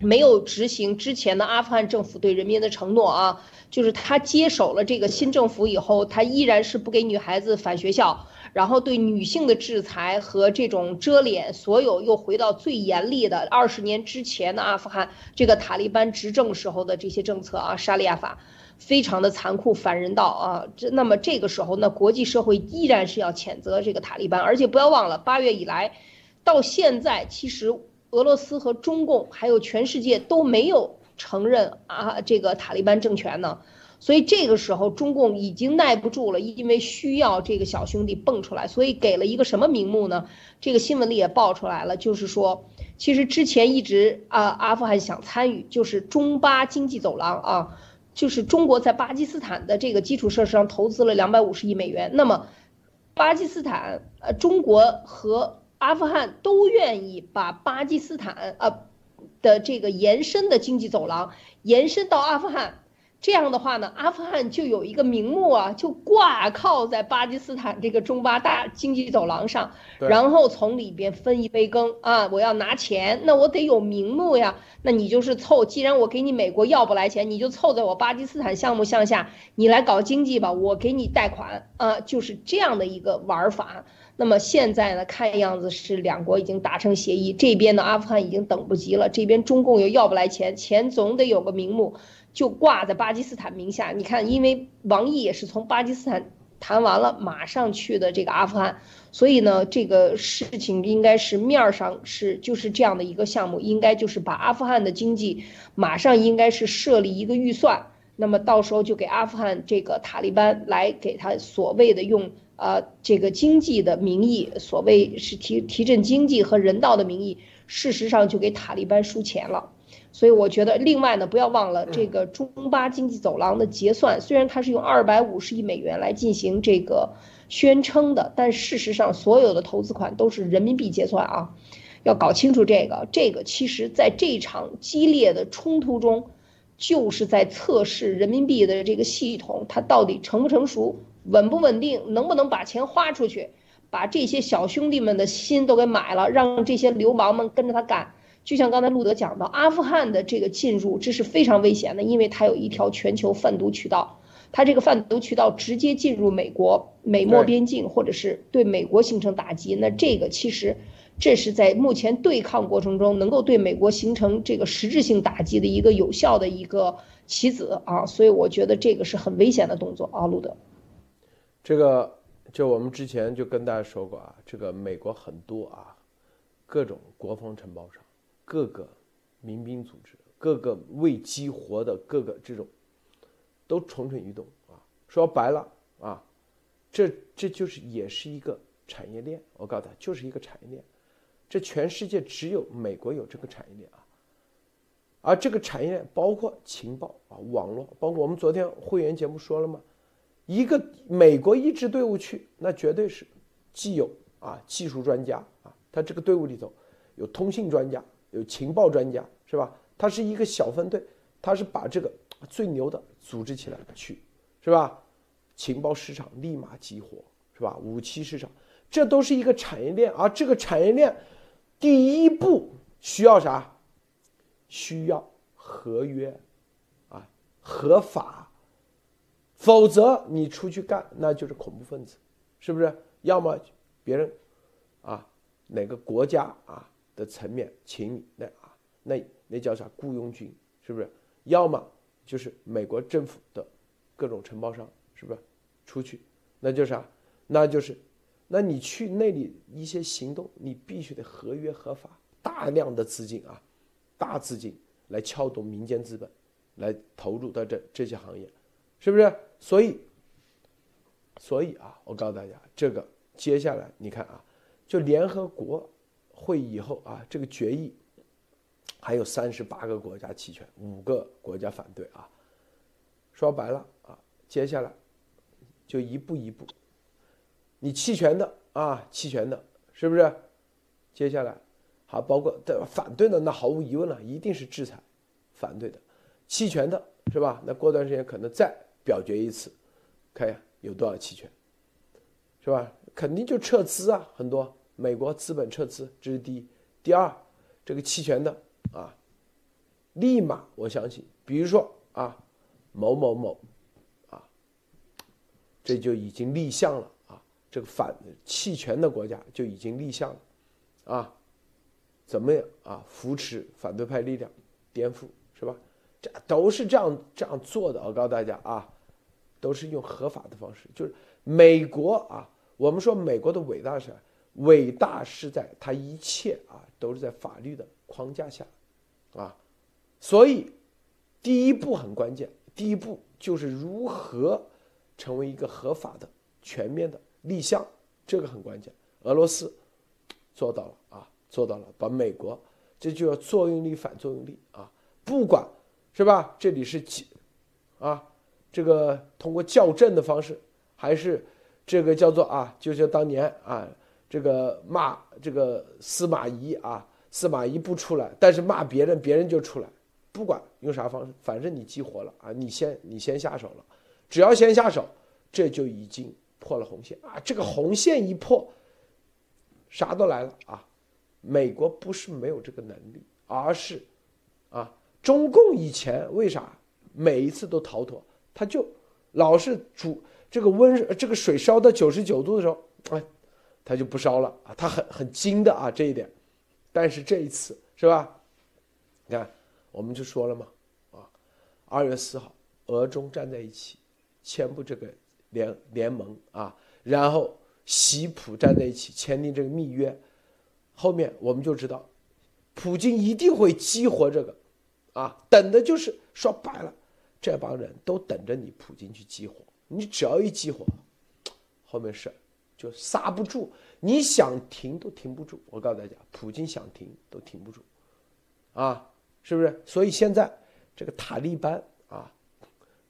S2: 没有执行之前的阿富汗政府对人民的承诺啊，就是他接手了这个新政府以后，他依然是不给女孩子返学校，然后对女性的制裁和这种遮脸，所有又回到最严厉的二十年之前的阿富汗这个塔利班执政时候的这些政策啊，沙利亚法，非常的残酷反人道啊。这那么这个时候呢，国际社会依然是要谴责这个塔利班，而且不要忘了，八月以来到现在其实。俄罗斯和中共还有全世界都没有承认啊这个塔利班政权呢，所以这个时候中共已经耐不住了，因为需要这个小兄弟蹦出来，所以给了一个什么名目呢？这个新闻里也爆出来了，就是说，其实之前一直啊阿富汗想参与，就是中巴经济走廊啊，就是中国在巴基斯坦的这个基础设施上投资了两百五十亿美元，那么巴基斯坦呃中国和阿富汗都愿意把巴基斯坦呃的这个延伸的经济走廊延伸到阿富汗，这样的话呢，阿富汗就有一个名目啊，就挂靠在巴基斯坦这个中巴大经济走廊上，然后从里边分一杯羹啊，我要拿钱，那我得有名目呀，那你就是凑，既然我给你美国要不来钱，你就凑在我巴基斯坦项目项下，你来搞经济吧，我给你贷款。啊，就是这样的一个玩法。那么现在呢，看样子是两国已经达成协议，这边的阿富汗已经等不及了，这边中共又要不来钱，钱总得有个名目，就挂在巴基斯坦名下。你看，因为王毅也是从巴基斯坦谈完了，马上去的这个阿富汗，所以呢，这个事情应该是面儿上是就是这样的一个项目，应该就是把阿富汗的经济马上应该是设立一个预算，那么到时候就给阿富汗这个塔利班来给他所谓的用。呃，这个经济的名义，所谓是提提振经济和人道的名义，事实上就给塔利班输钱了。所以我觉得，另外呢，不要忘了这个中巴经济走廊的结算，虽然它是用二百五十亿美元来进行这个宣称的，但事实上所有的投资款都是人民币结算啊。要搞清楚这个，这个其实在这场激烈的冲突中，就是在测试人民币的这个系统它到底成不成熟。稳不稳定？能不能把钱花出去？把这些小兄弟们的心都给买了，让这些流氓们跟着他干。就像刚才路德讲到，阿富汗的这个进入，这是非常危险的，因为它有一条全球贩毒渠道。它这个贩毒渠道直接进入美国美墨边境，或者是对美国形成打击，那这个其实这是在目前对抗过程中能够对美国形成这个实质性打击的一个有效的一个棋子啊，所以我觉得这个是很危险的动作啊，路德。
S1: 这个就我们之前就跟大家说过啊，这个美国很多啊，各种国防承包商，各个民兵组织，各个为激活的各个这种。都蠢蠢欲动啊！说白了啊，这这就是也是一个产业链。我告诉他，就是一个产业链。这全世界只有美国有这个产业链啊。而这个产业链包括情报啊、网络，包括我们昨天会员节目说了吗？一个美国一支队伍去，那绝对是既有啊技术专家啊，他这个队伍里头有通信专家，有情报专家，是吧？他是一个小分队，他是把这个。最牛的组织起来去，是吧？情报市场立马激活，是吧？武器市场，这都是一个产业链。而这个产业链，第一步需要啥？需要合约，啊，合法。否则你出去干，那就是恐怖分子，是不是？要么别人，啊，哪个国家啊的层面请你，那啊，那那叫啥？雇佣军，是不是？要么。就是美国政府的各种承包商，是不是出去？那就是啥？那就是，那你去那里一些行动，你必须得合约合法，大量的资金啊，大资金来撬动民间资本，来投入到这这些行业，是不是？所以，所以啊，我告诉大家，这个接下来你看啊，就联合国会议以后啊，这个决议。还有三十八个国家弃权，五个国家反对啊。说白了啊，接下来就一步一步，你弃权的啊，弃权的，是不是？接下来好，包括的反对的，那毫无疑问了，一定是制裁。反对的，弃权的是吧？那过段时间可能再表决一次，看呀有多少弃权，是吧？肯定就撤资啊，很多美国资本撤资，这是第一。第二，这个弃权的。啊，立马我相信，比如说啊，某某某，啊，这就已经立项了啊，这个反弃权的国家就已经立项了，啊，怎么样啊？扶持反对派力量，颠覆是吧？这都是这样这样做的。我告诉大家啊，都是用合法的方式，就是美国啊，我们说美国的伟大是伟大是在它一切啊都是在法律的框架下。啊，所以第一步很关键，第一步就是如何成为一个合法的、全面的立项，这个很关键。俄罗斯做到了啊，做到了，把美国这就要作用力反作用力啊，不管是吧？这里是几啊？这个通过校正的方式，还是这个叫做啊？就像当年啊，这个骂这个司马懿啊。司马懿不出来，但是骂别人，别人就出来。不管用啥方式，反正你激活了啊，你先你先下手了，只要先下手，这就已经破了红线啊。这个红线一破，啥都来了啊。美国不是没有这个能力，而是啊，中共以前为啥每一次都逃脱？他就老是煮这个温这个水烧到九十九度的时候，哎，他就不烧了啊。他很很精的啊，这一点。但是这一次是吧？你看，我们就说了嘛，啊，二月四号，俄中站在一起，签布这个联联盟啊，然后习普站在一起签订这个密约，后面我们就知道，普京一定会激活这个，啊，等的就是说白了，这帮人都等着你普京去激活，你只要一激活，后面事就刹不住。你想停都停不住，我告诉大家，普京想停都停不住，啊，是不是？所以现在这个塔利班啊，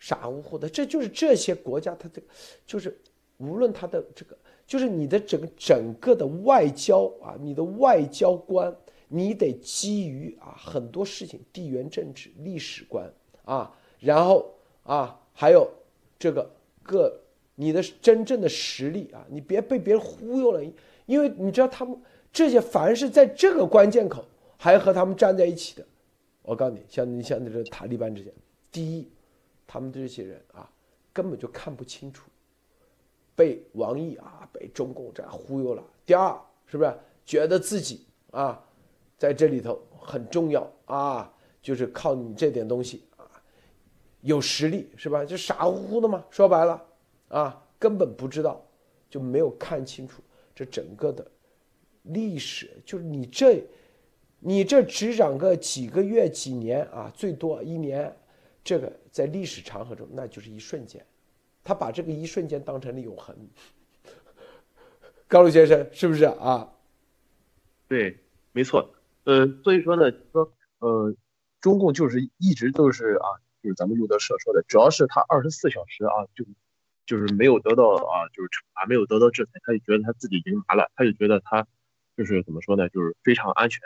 S1: 傻乎乎的，这就是这些国家，他这个就是无论他的这个，就是你的整整个的外交啊，你的外交官，你得基于啊很多事情，地缘政治、历史观啊，然后啊还有这个各。你的真正的实力啊，你别被别人忽悠了，因为你知道他们这些凡是在这个关键口还和他们站在一起的，我告诉你，像你像这个塔利班之间，第一，他们这些人啊，根本就看不清楚，被王毅啊，被中共这样忽悠了。第二，是不是觉得自己啊，在这里头很重要啊？就是靠你这点东西，有实力是吧？就傻乎乎的嘛。说白了啊，根本不知道，就没有看清楚这整个的历史。就是你这。你这只长个几个月、几年啊，最多一年，这个在历史长河中那就是一瞬间，他把这个一瞬间当成了永恒。高露先生是不是啊？
S3: 对，没错。呃，所以说呢，说呃，中共就是一直都是啊，就是咱们路德社说的，主要是他二十四小时啊，就就是没有得到啊，就是惩罚，没有得到制裁，他就觉得他自己赢麻了，他就觉得他。就是怎么说呢？就是非常安全。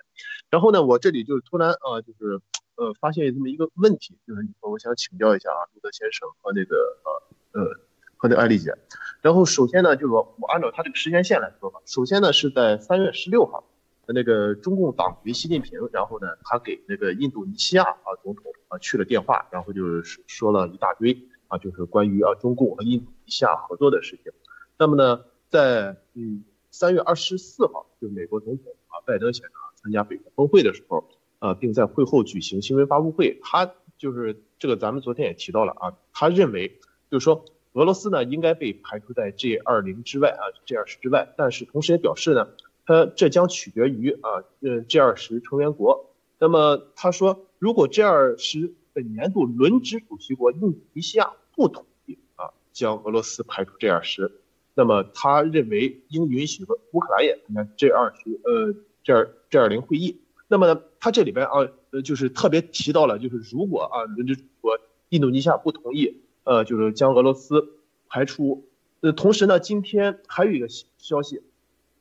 S3: 然后呢，我这里就是突然啊，就是呃，发现这么一个问题，就是我想请教一下啊，路德先生和那个呃呃和那艾丽姐。然后首先呢，就是说我按照他这个时间线来说吧。首先呢，是在三月十六号，那个中共党主席习近平，然后呢，他给那个印度尼西亚啊总统啊去了电话，然后就是说了一大堆啊，就是关于啊中共和印度尼西亚合作的事情。那么呢，在嗯。三月二十四号，就美国总统啊拜登先生参加北约峰会的时候，啊，并在会后举行新闻发布会。他就是这个，咱们昨天也提到了啊，他认为就是说俄罗斯呢应该被排除在 G 二零之外啊，G 二十之外。但是同时也表示呢，他这将取决于啊，呃，G 二十成员国。那么他说，如果 G 二十本年度轮值主席国印度尼西亚不同意啊，将俄罗斯排除 G 二十。那么他认为应允许乌克兰也参加 G 二十呃 G 二 G 二零会议。那么呢，他这里边啊呃就是特别提到了，就是如果啊轮值国印度尼西亚不同意，呃就是将俄罗斯排除。呃，同时呢，今天还有一个消息，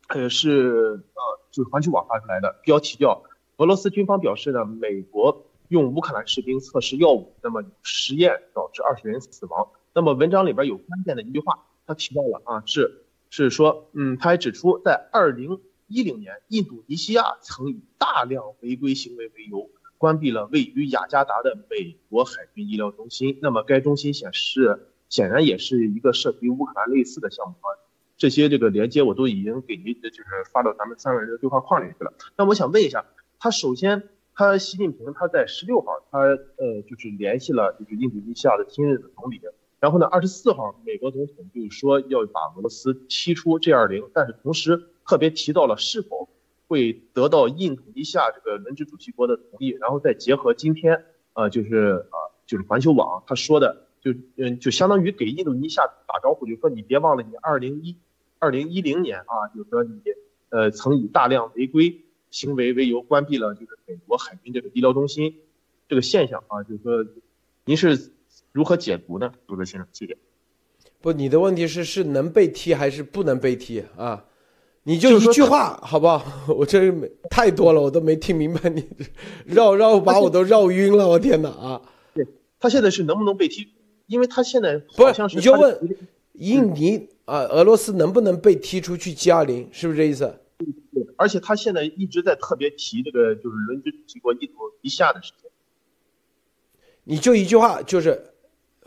S3: 呃是呃就是环球网发出来的，标题叫俄罗斯军方表示呢，美国用乌克兰士兵测试药物，那么实验导致二十人死亡。那么文章里边有关键的一句话。他提到了啊，是是说，嗯，他还指出，在二零一零年，印度尼西亚曾以大量违规行为为由，关闭了位于雅加达的美国海军医疗中心。那么该中心显示，显然也是一个涉及乌克兰类似的项目啊。这些这个连接我都已经给您，就是发到咱们三个人的对话框里去了。那我想问一下，他首先，他习近平他在十六号，他呃，就是联系了就是印度尼西亚的新任的总理。然后呢，二十四号，美国总统就说要把俄罗斯踢出 G 二零，但是同时特别提到了是否会得到印度尼西亚这个轮值主席国的同意，然后再结合今天，呃，就是啊，就是环球网他说的，就嗯，就相当于给印度尼西亚打招呼，就说你别忘了你二零一二零一零年啊，就是说你呃曾以大量违规行为为由关闭了就是美国海军这个医疗中心这个现象啊，就是说您是。如何解读呢，杜德先生？谢谢。
S1: 不，你的问题是是能被踢还是不能被踢啊？你就一句话好不好？我这没太多了，我都没听明白。你绕绕把我都绕晕了，我天哪啊！
S3: 对他现在是能不能被踢？因为他现在
S1: 不是你就问印尼啊，俄罗斯能不能被踢出去 G 二零？是不是这意思？
S3: 对，而且他现在一直在特别提这个就是轮值主席国印度尼西亚的事情。
S1: 你就一句话就是。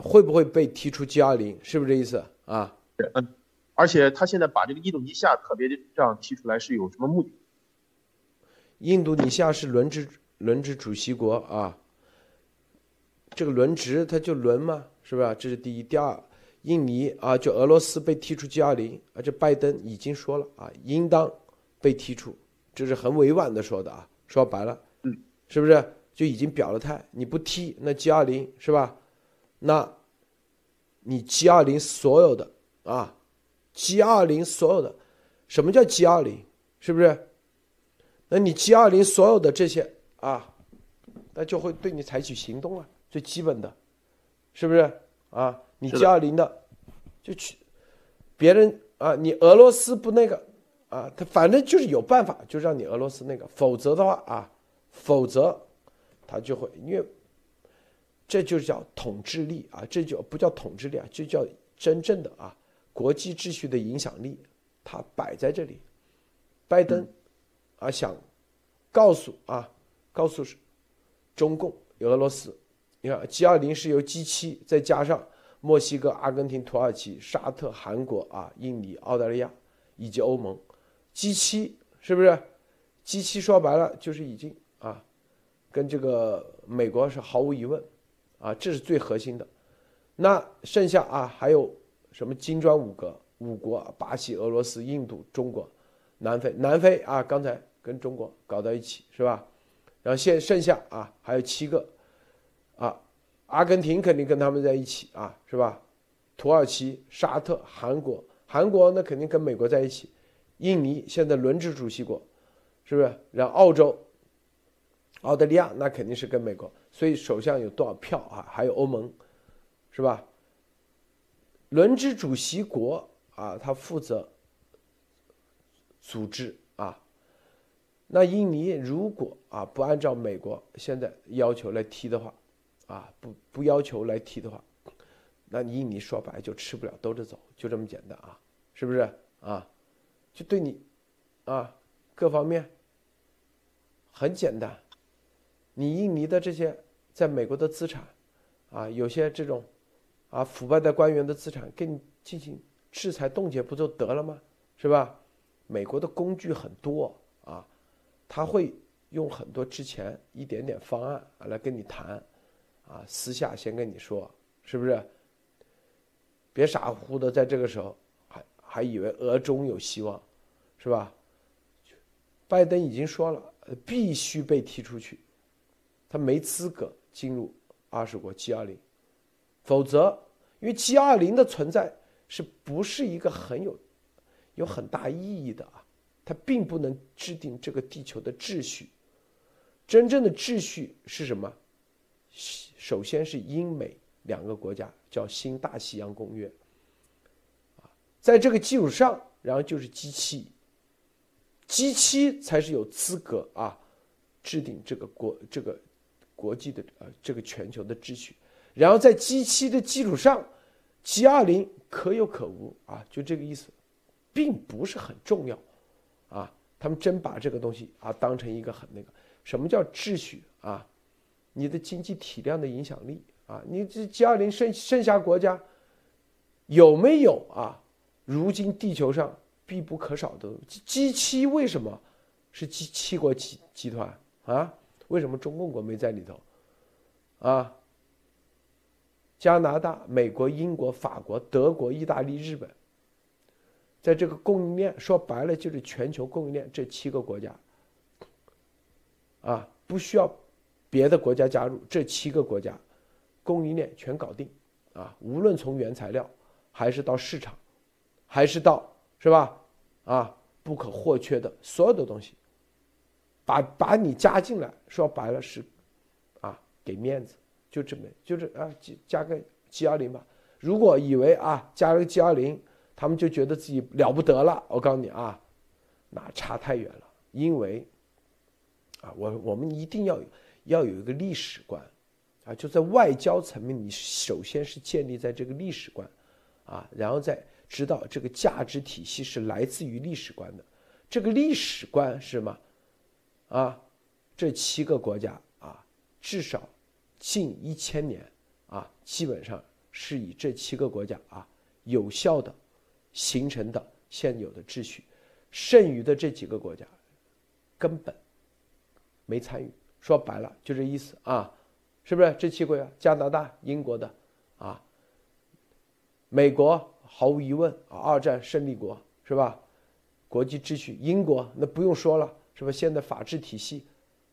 S1: 会不会被踢出 G 二零？是不是这意思啊？
S3: 嗯，而且他现在把这个印度尼西亚特别这样提出来是有什么目的？
S1: 印度尼西亚是轮值轮值主席国啊，这个轮值他就轮嘛，是吧？这是第一。第二，印尼啊，就俄罗斯被踢出 G 二零，而且拜登已经说了啊，应当被踢出，这是很委婉的说的啊，说白了，
S3: 嗯，
S1: 是不是就已经表了态？你不踢那 G 二零是吧？那，你 G 二零所有的啊，G 二零所有的，什么叫 G 二零？是不是？那你 G 二零所有的这些啊，那就会对你采取行动了，最基本的，是不是？啊，你 G 二零的，就去别人啊，你俄罗斯不那个啊，他反正就是有办法，就让你俄罗斯那个，否则的话啊，否则他就会因为。这就叫统治力啊，这就不叫统治力啊，这叫真正的啊国际秩序的影响力，它摆在这里。拜登啊想告诉啊告诉中共俄罗斯，你看 G 二零是由 G 七再加上墨西哥、阿根廷、土耳其、沙特、韩国啊、印尼、澳大利亚以及欧盟，G 七是不是？G 七说白了就是已经啊，跟这个美国是毫无疑问啊，这是最核心的。那剩下啊还有什么金砖五个五国：巴西、俄罗斯、印度、中国、南非。南非啊，刚才跟中国搞到一起是吧？然后现剩下啊还有七个啊。阿根廷肯定跟他们在一起啊，是吧？土耳其、沙特、韩国，韩国那肯定跟美国在一起。印尼现在轮值主席国，是不是？然后澳洲、澳大利亚那肯定是跟美国。所以首相有多少票啊？还有欧盟，是吧？轮值主席国啊，他负责组织啊。那印尼如果啊不按照美国现在要求来踢的话，啊，不不要求来提的话，那你印尼说白就吃不了兜着走，就这么简单啊，是不是啊？就对你，啊，各方面很简单，你印尼的这些在美国的资产，啊，有些这种啊腐败的官员的资产，给你进行制裁冻结不就得了吗？是吧？美国的工具很多啊，他会用很多之前一点点方案啊来跟你谈。啊，私下先跟你说，是不是？别傻乎乎的，在这个时候还还以为俄中有希望，是吧？拜登已经说了，必须被踢出去，他没资格进入二十国 G 二零，否则，因为 G 二零的存在是不是一个很有有很大意义的啊？它并不能制定这个地球的秩序，真正的秩序是什么？首先是英美两个国家叫新大西洋公约，啊，在这个基础上，然后就是 G 七，G 七才是有资格啊制定这个国这个国际的呃这个全球的秩序，然后在 G 七的基础上，G 二零可有可无啊，就这个意思，并不是很重要，啊，他们真把这个东西啊当成一个很那个，什么叫秩序？啊？你的经济体量的影响力啊，你这 G 二零剩剩下国家有没有啊？如今地球上必不可少的 G 七为什么是 G 七国集集团啊？为什么中共国没在里头？啊？加拿大、美国、英国、法国、德国、意大利、日本，在这个供应链说白了就是全球供应链这七个国家啊，不需要。别的国家加入，这七个国家供应链全搞定，啊，无论从原材料，还是到市场，还是到是吧？啊，不可或缺的所有的东西，把把你加进来，说白了是，啊，给面子，就这么就是啊，加加个 G 二零吧。如果以为啊加了个 G 二零，他们就觉得自己了不得了，我告诉你啊，那差太远了，因为啊，我我们一定要。要有一个历史观，啊，就在外交层面，你首先是建立在这个历史观，啊，然后再知道这个价值体系是来自于历史观的。这个历史观是什么？啊，这七个国家啊，至少近一千年啊，基本上是以这七个国家啊有效的形成的现有的秩序，剩余的这几个国家根本没参与。说白了就这意思啊，是不是？这七国啊，加拿大、英国的，啊，美国毫无疑问啊，二战胜利国是吧？国际秩序，英国那不用说了，是吧？现在法治体系，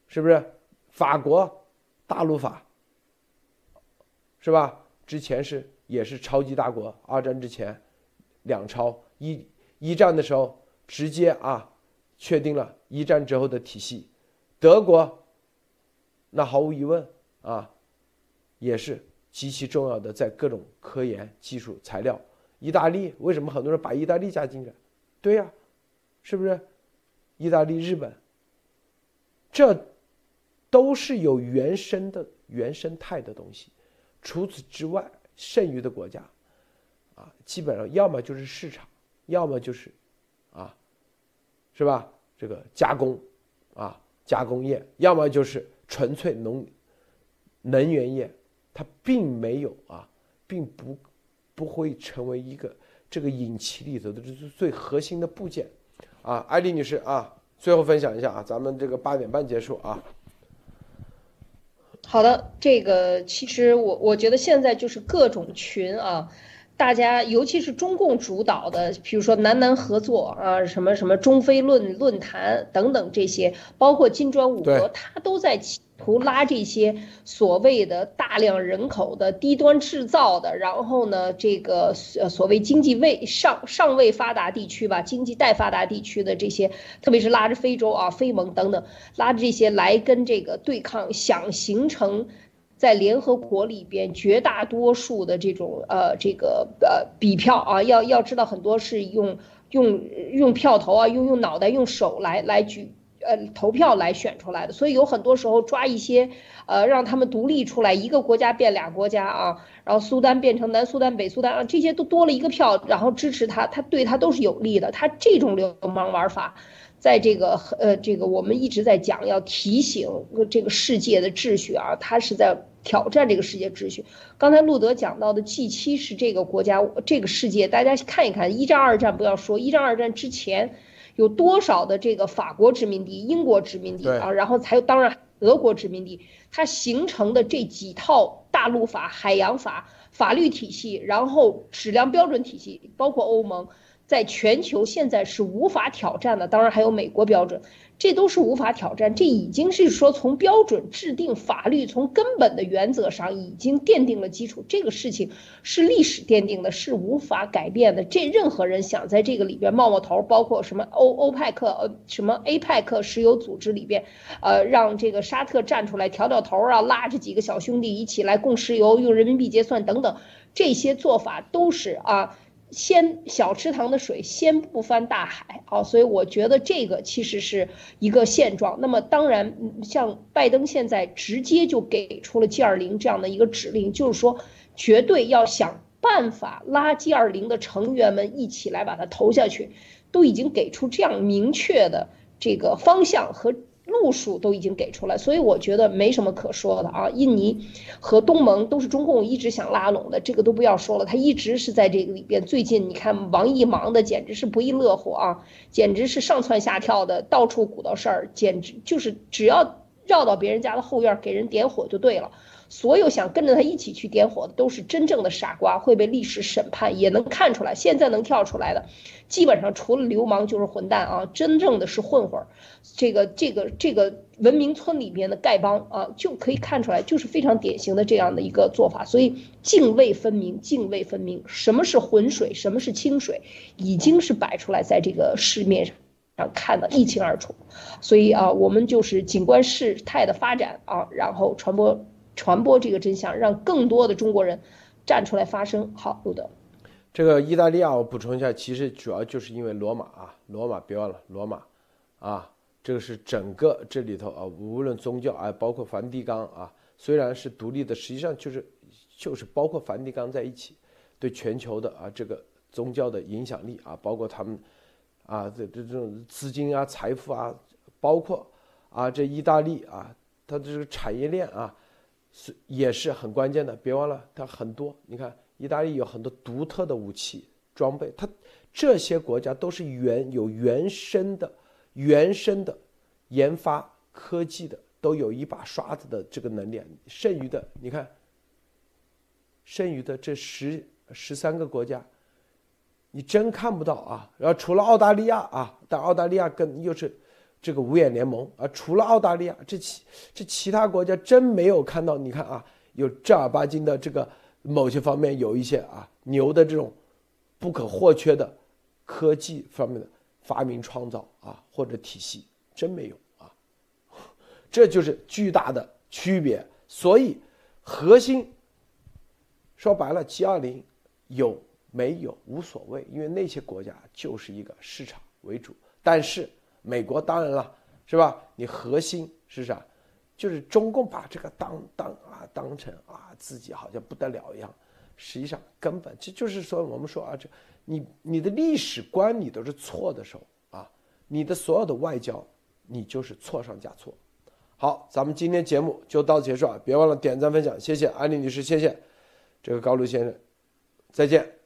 S1: 是不是？法国大陆法，是吧？之前是也是超级大国，二战之前两超，一一战的时候直接啊确定了一战之后的体系，德国。那毫无疑问啊，也是极其重要的，在各种科研技术材料。意大利为什么很多人把意大利加进来？对呀，是不是？意大利、日本，这都是有原生的原生态的东西。除此之外，剩余的国家，啊，基本上要么就是市场，要么就是，啊，是吧？这个加工，啊，加工业，要么就是。纯粹农能源业，它并没有啊，并不不会成为一个这个引擎里头的这是最核心的部件，啊，艾丽女士啊，最后分享一下啊，咱们这个八点半结束啊。
S2: 好的，这个其实我我觉得现在就是各种群啊。大家，尤其是中共主导的，比如说南南合作啊，什么什么中非论论坛等等这些，包括金砖五国，他都在企图拉这些所谓的大量人口的低端制造的，然后呢，这个呃所谓经济未尚尚未发达地区吧，经济待发达地区的这些，特别是拉着非洲啊、非盟等等，拉着这些来跟这个对抗，想形成。在联合国里边，绝大多数的这种呃，这个呃比票啊，要要知道很多是用用用票头啊，用用脑袋、用手来来举呃投票来选出来的，所以有很多时候抓一些呃让他们独立出来，一个国家变俩国家啊，然后苏丹变成南苏丹、北苏丹啊，这些都多了一个票，然后支持他，他对他都是有利的。他这种流氓玩法，在这个呃这个我们一直在讲，要提醒这个世界的秩序啊，他是在。挑战这个世界秩序。刚才路德讲到的 G7 是这个国家、这个世界，大家看一看，一战、二战不要说，一战、二战之前有多少的这个法国殖民地、英国殖民地啊，然后还有当然德国殖民地，它形成的这几套大陆法、海洋法法律体系，然后质量标准体系，包括欧盟，在全球现在是无法挑战的。当然还有美国标准。这都是无法挑战，这已经是说从标准制定法律，从根本的原则上已经奠定了基础。这个事情是历史奠定的，是无法改变的。这任何人想在这个里边冒冒头，包括什么欧欧派克、呃什么 APEC 石油组织里边，呃让这个沙特站出来调调头啊，拉着几个小兄弟一起来供石油，用人民币结算等等，这些做法都是啊。先小池塘的水先不翻大海啊，所以我觉得这个其实是一个现状。那么当然，像拜登现在直接就给出了 G 二零这样的一个指令，就是说绝对要想办法拉 G 二零的成员们一起来把它投下去，都已经给出这样明确的这个方向和。路数都已经给出来，所以我觉得没什么可说的啊。印尼和东盟都是中共一直想拉拢的，这个都不要说了。他一直是在这个里边。最近你看王毅忙的简直是不亦乐乎啊，简直是上蹿下跳的，到处鼓捣事儿，简直就是只要绕到别人家的后院给人点火就对了。所有想跟着他一起去点火的都是真正的傻瓜，会被历史审判。也能看出来，现在能跳出来的，基本上除了流氓就是混蛋啊！真正的是混混儿，这个这个这个文明村里边的丐帮啊，就可以看出来，就是非常典型的这样的一个做法。所以泾渭分明，泾渭分明，什么是浑水，什么是清水，已经是摆出来在这个市面上上看得一清二楚。所以啊，我们就是景观事态的发展啊，然后传播。传播这个真相，让更多的中国人站出来发声。好，路德，
S1: 这个意大利啊，我补充一下，其实主要就是因为罗马啊，罗马别忘了罗马啊，这个是整个这里头啊，无论宗教啊，包括梵蒂冈啊，虽然是独立的，实际上就是就是包括梵蒂冈在一起，对全球的啊这个宗教的影响力啊，包括他们啊这这这种资金啊、财富啊，包括啊这意大利啊，它的这个产业链啊。是也是很关键的，别忘了它很多。你看，意大利有很多独特的武器装备，它这些国家都是原有原生的、原生的研发科技的，都有一把刷子的这个能力。剩余的，你看，剩余的这十十三个国家，你真看不到啊。然后除了澳大利亚啊，但澳大利亚跟又是。这个五眼联盟啊，除了澳大利亚，这其这其他国家真没有看到。你看啊，有正儿八经的这个某些方面有一些啊牛的这种不可或缺的科技方面的发明创造啊或者体系，真没有啊。这就是巨大的区别。所以核心说白了，G 二零有没有无所谓，因为那些国家就是一个市场为主，但是。美国当然了，是吧？你核心是啥？就是中共把这个当当啊当成啊自己好像不得了一样，实际上根本这就是说我们说啊，这你你的历史观你都是错的时候啊，你的所有的外交你就是错上加错。好，咱们今天节目就到结束啊，别忘了点赞分享，谢谢安利女士，谢谢这个高露先生。再见。